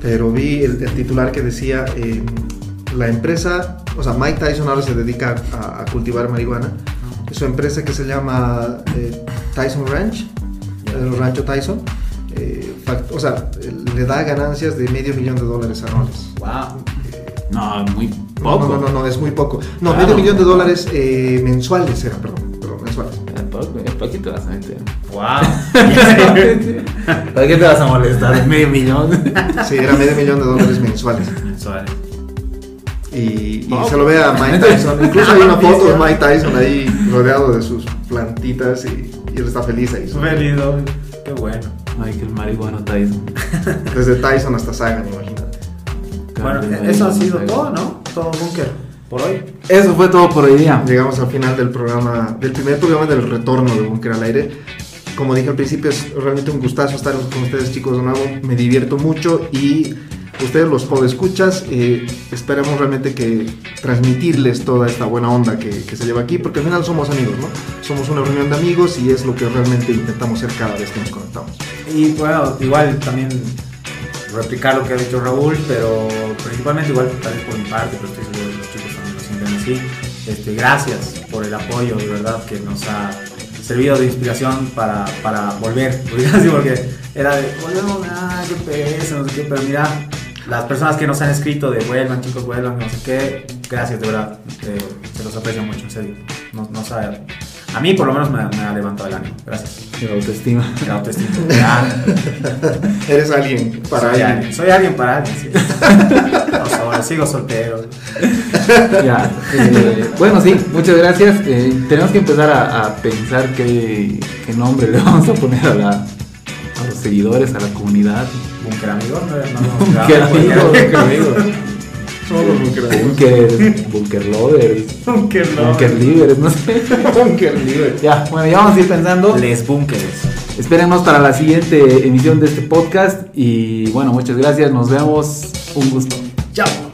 Speaker 4: pero vi el, el titular que decía eh, la empresa, o sea, Mike Tyson ahora se dedica a, a cultivar marihuana, su empresa que se llama eh, Tyson Ranch, el rancho Tyson, eh, o sea, le da ganancias de medio millón de dólares anuales.
Speaker 5: Wow.
Speaker 6: No, muy poco.
Speaker 4: no, no, no, es muy poco. No,
Speaker 6: Claro.
Speaker 4: medio millón de dólares eh, mensuales era, perdón, perdón, mensuales.
Speaker 6: Es poco, es poquito vas a meter.
Speaker 5: Wow.
Speaker 6: ¿Para qué te vas a molestar? Medio millón.
Speaker 4: Sí, era medio millón de dólares mensuales.
Speaker 5: Mensuales.
Speaker 4: Y, y
Speaker 6: No,
Speaker 4: se lo ve a Mike Tyson. Incluso hay una foto de Mike Tyson ahí rodeado de sus plantitas y, y él está feliz ahí.
Speaker 5: Feliz, ¿no? Qué bueno.
Speaker 6: Michael Marihuano Tyson.
Speaker 4: Desde Tyson hasta Sagan, imagínate.
Speaker 5: Bueno, eso ha sido todo, ¿no? Todo búnker por hoy.
Speaker 6: Eso fue todo por hoy día.
Speaker 4: Llegamos al final del programa, del primer programa del retorno de Bunker al Aire. Como dije al principio, es realmente un gustazo estar con ustedes, chicos, de nuevo. Me divierto mucho y ustedes, los podescuchas, eh, esperamos realmente que transmitirles toda esta buena onda que, que se lleva aquí, porque al final somos amigos, ¿no? Somos una reunión de amigos y es lo que realmente intentamos ser cada vez que nos conectamos.
Speaker 5: Y bueno, igual también replicar lo que ha dicho Raúl, pero principalmente igual tal vez por mi parte, pero estoy seguro que los chicos también lo sienten así. Este, gracias por el apoyo, de verdad, que nos ha servido de inspiración para, para volver, porque era de, volvemos, ah, qué pereza, no sé qué, pero mira, las personas que nos han escrito de vuelvan, chicos, vuelvan, no sé qué, gracias, de verdad, eh, se los aprecio mucho, en serio, nos, nos ha- a mí por lo menos me, ha- me ha levantado el ánimo, gracias.
Speaker 6: La autoestima.
Speaker 5: La autoestima. Ya.
Speaker 4: Eres alguien para
Speaker 5: soy
Speaker 4: alguien.
Speaker 5: alguien. Soy alguien para alguien, sí. No, sobre, sigo soltero.
Speaker 6: Ya, eh, bueno, sí, muchas gracias. Eh, tenemos que empezar a, a pensar qué, qué nombre le vamos a poner a, la, a los seguidores, a la comunidad.
Speaker 5: Bunker amigo, no, no, no,
Speaker 6: Bunker
Speaker 5: no,
Speaker 6: amigo, bunker amigo.
Speaker 4: Somos los Bunker.
Speaker 6: Bunker, bunker lovers,
Speaker 5: Bunker no.
Speaker 6: bunker livers, no sé.
Speaker 4: Bunker.
Speaker 6: Ya, bueno, ya vamos a ir pensando.
Speaker 5: Les bunkers.
Speaker 6: Espérenos para la siguiente emisión de este podcast. Y bueno, muchas gracias. Nos vemos. Un gusto.
Speaker 5: Chao.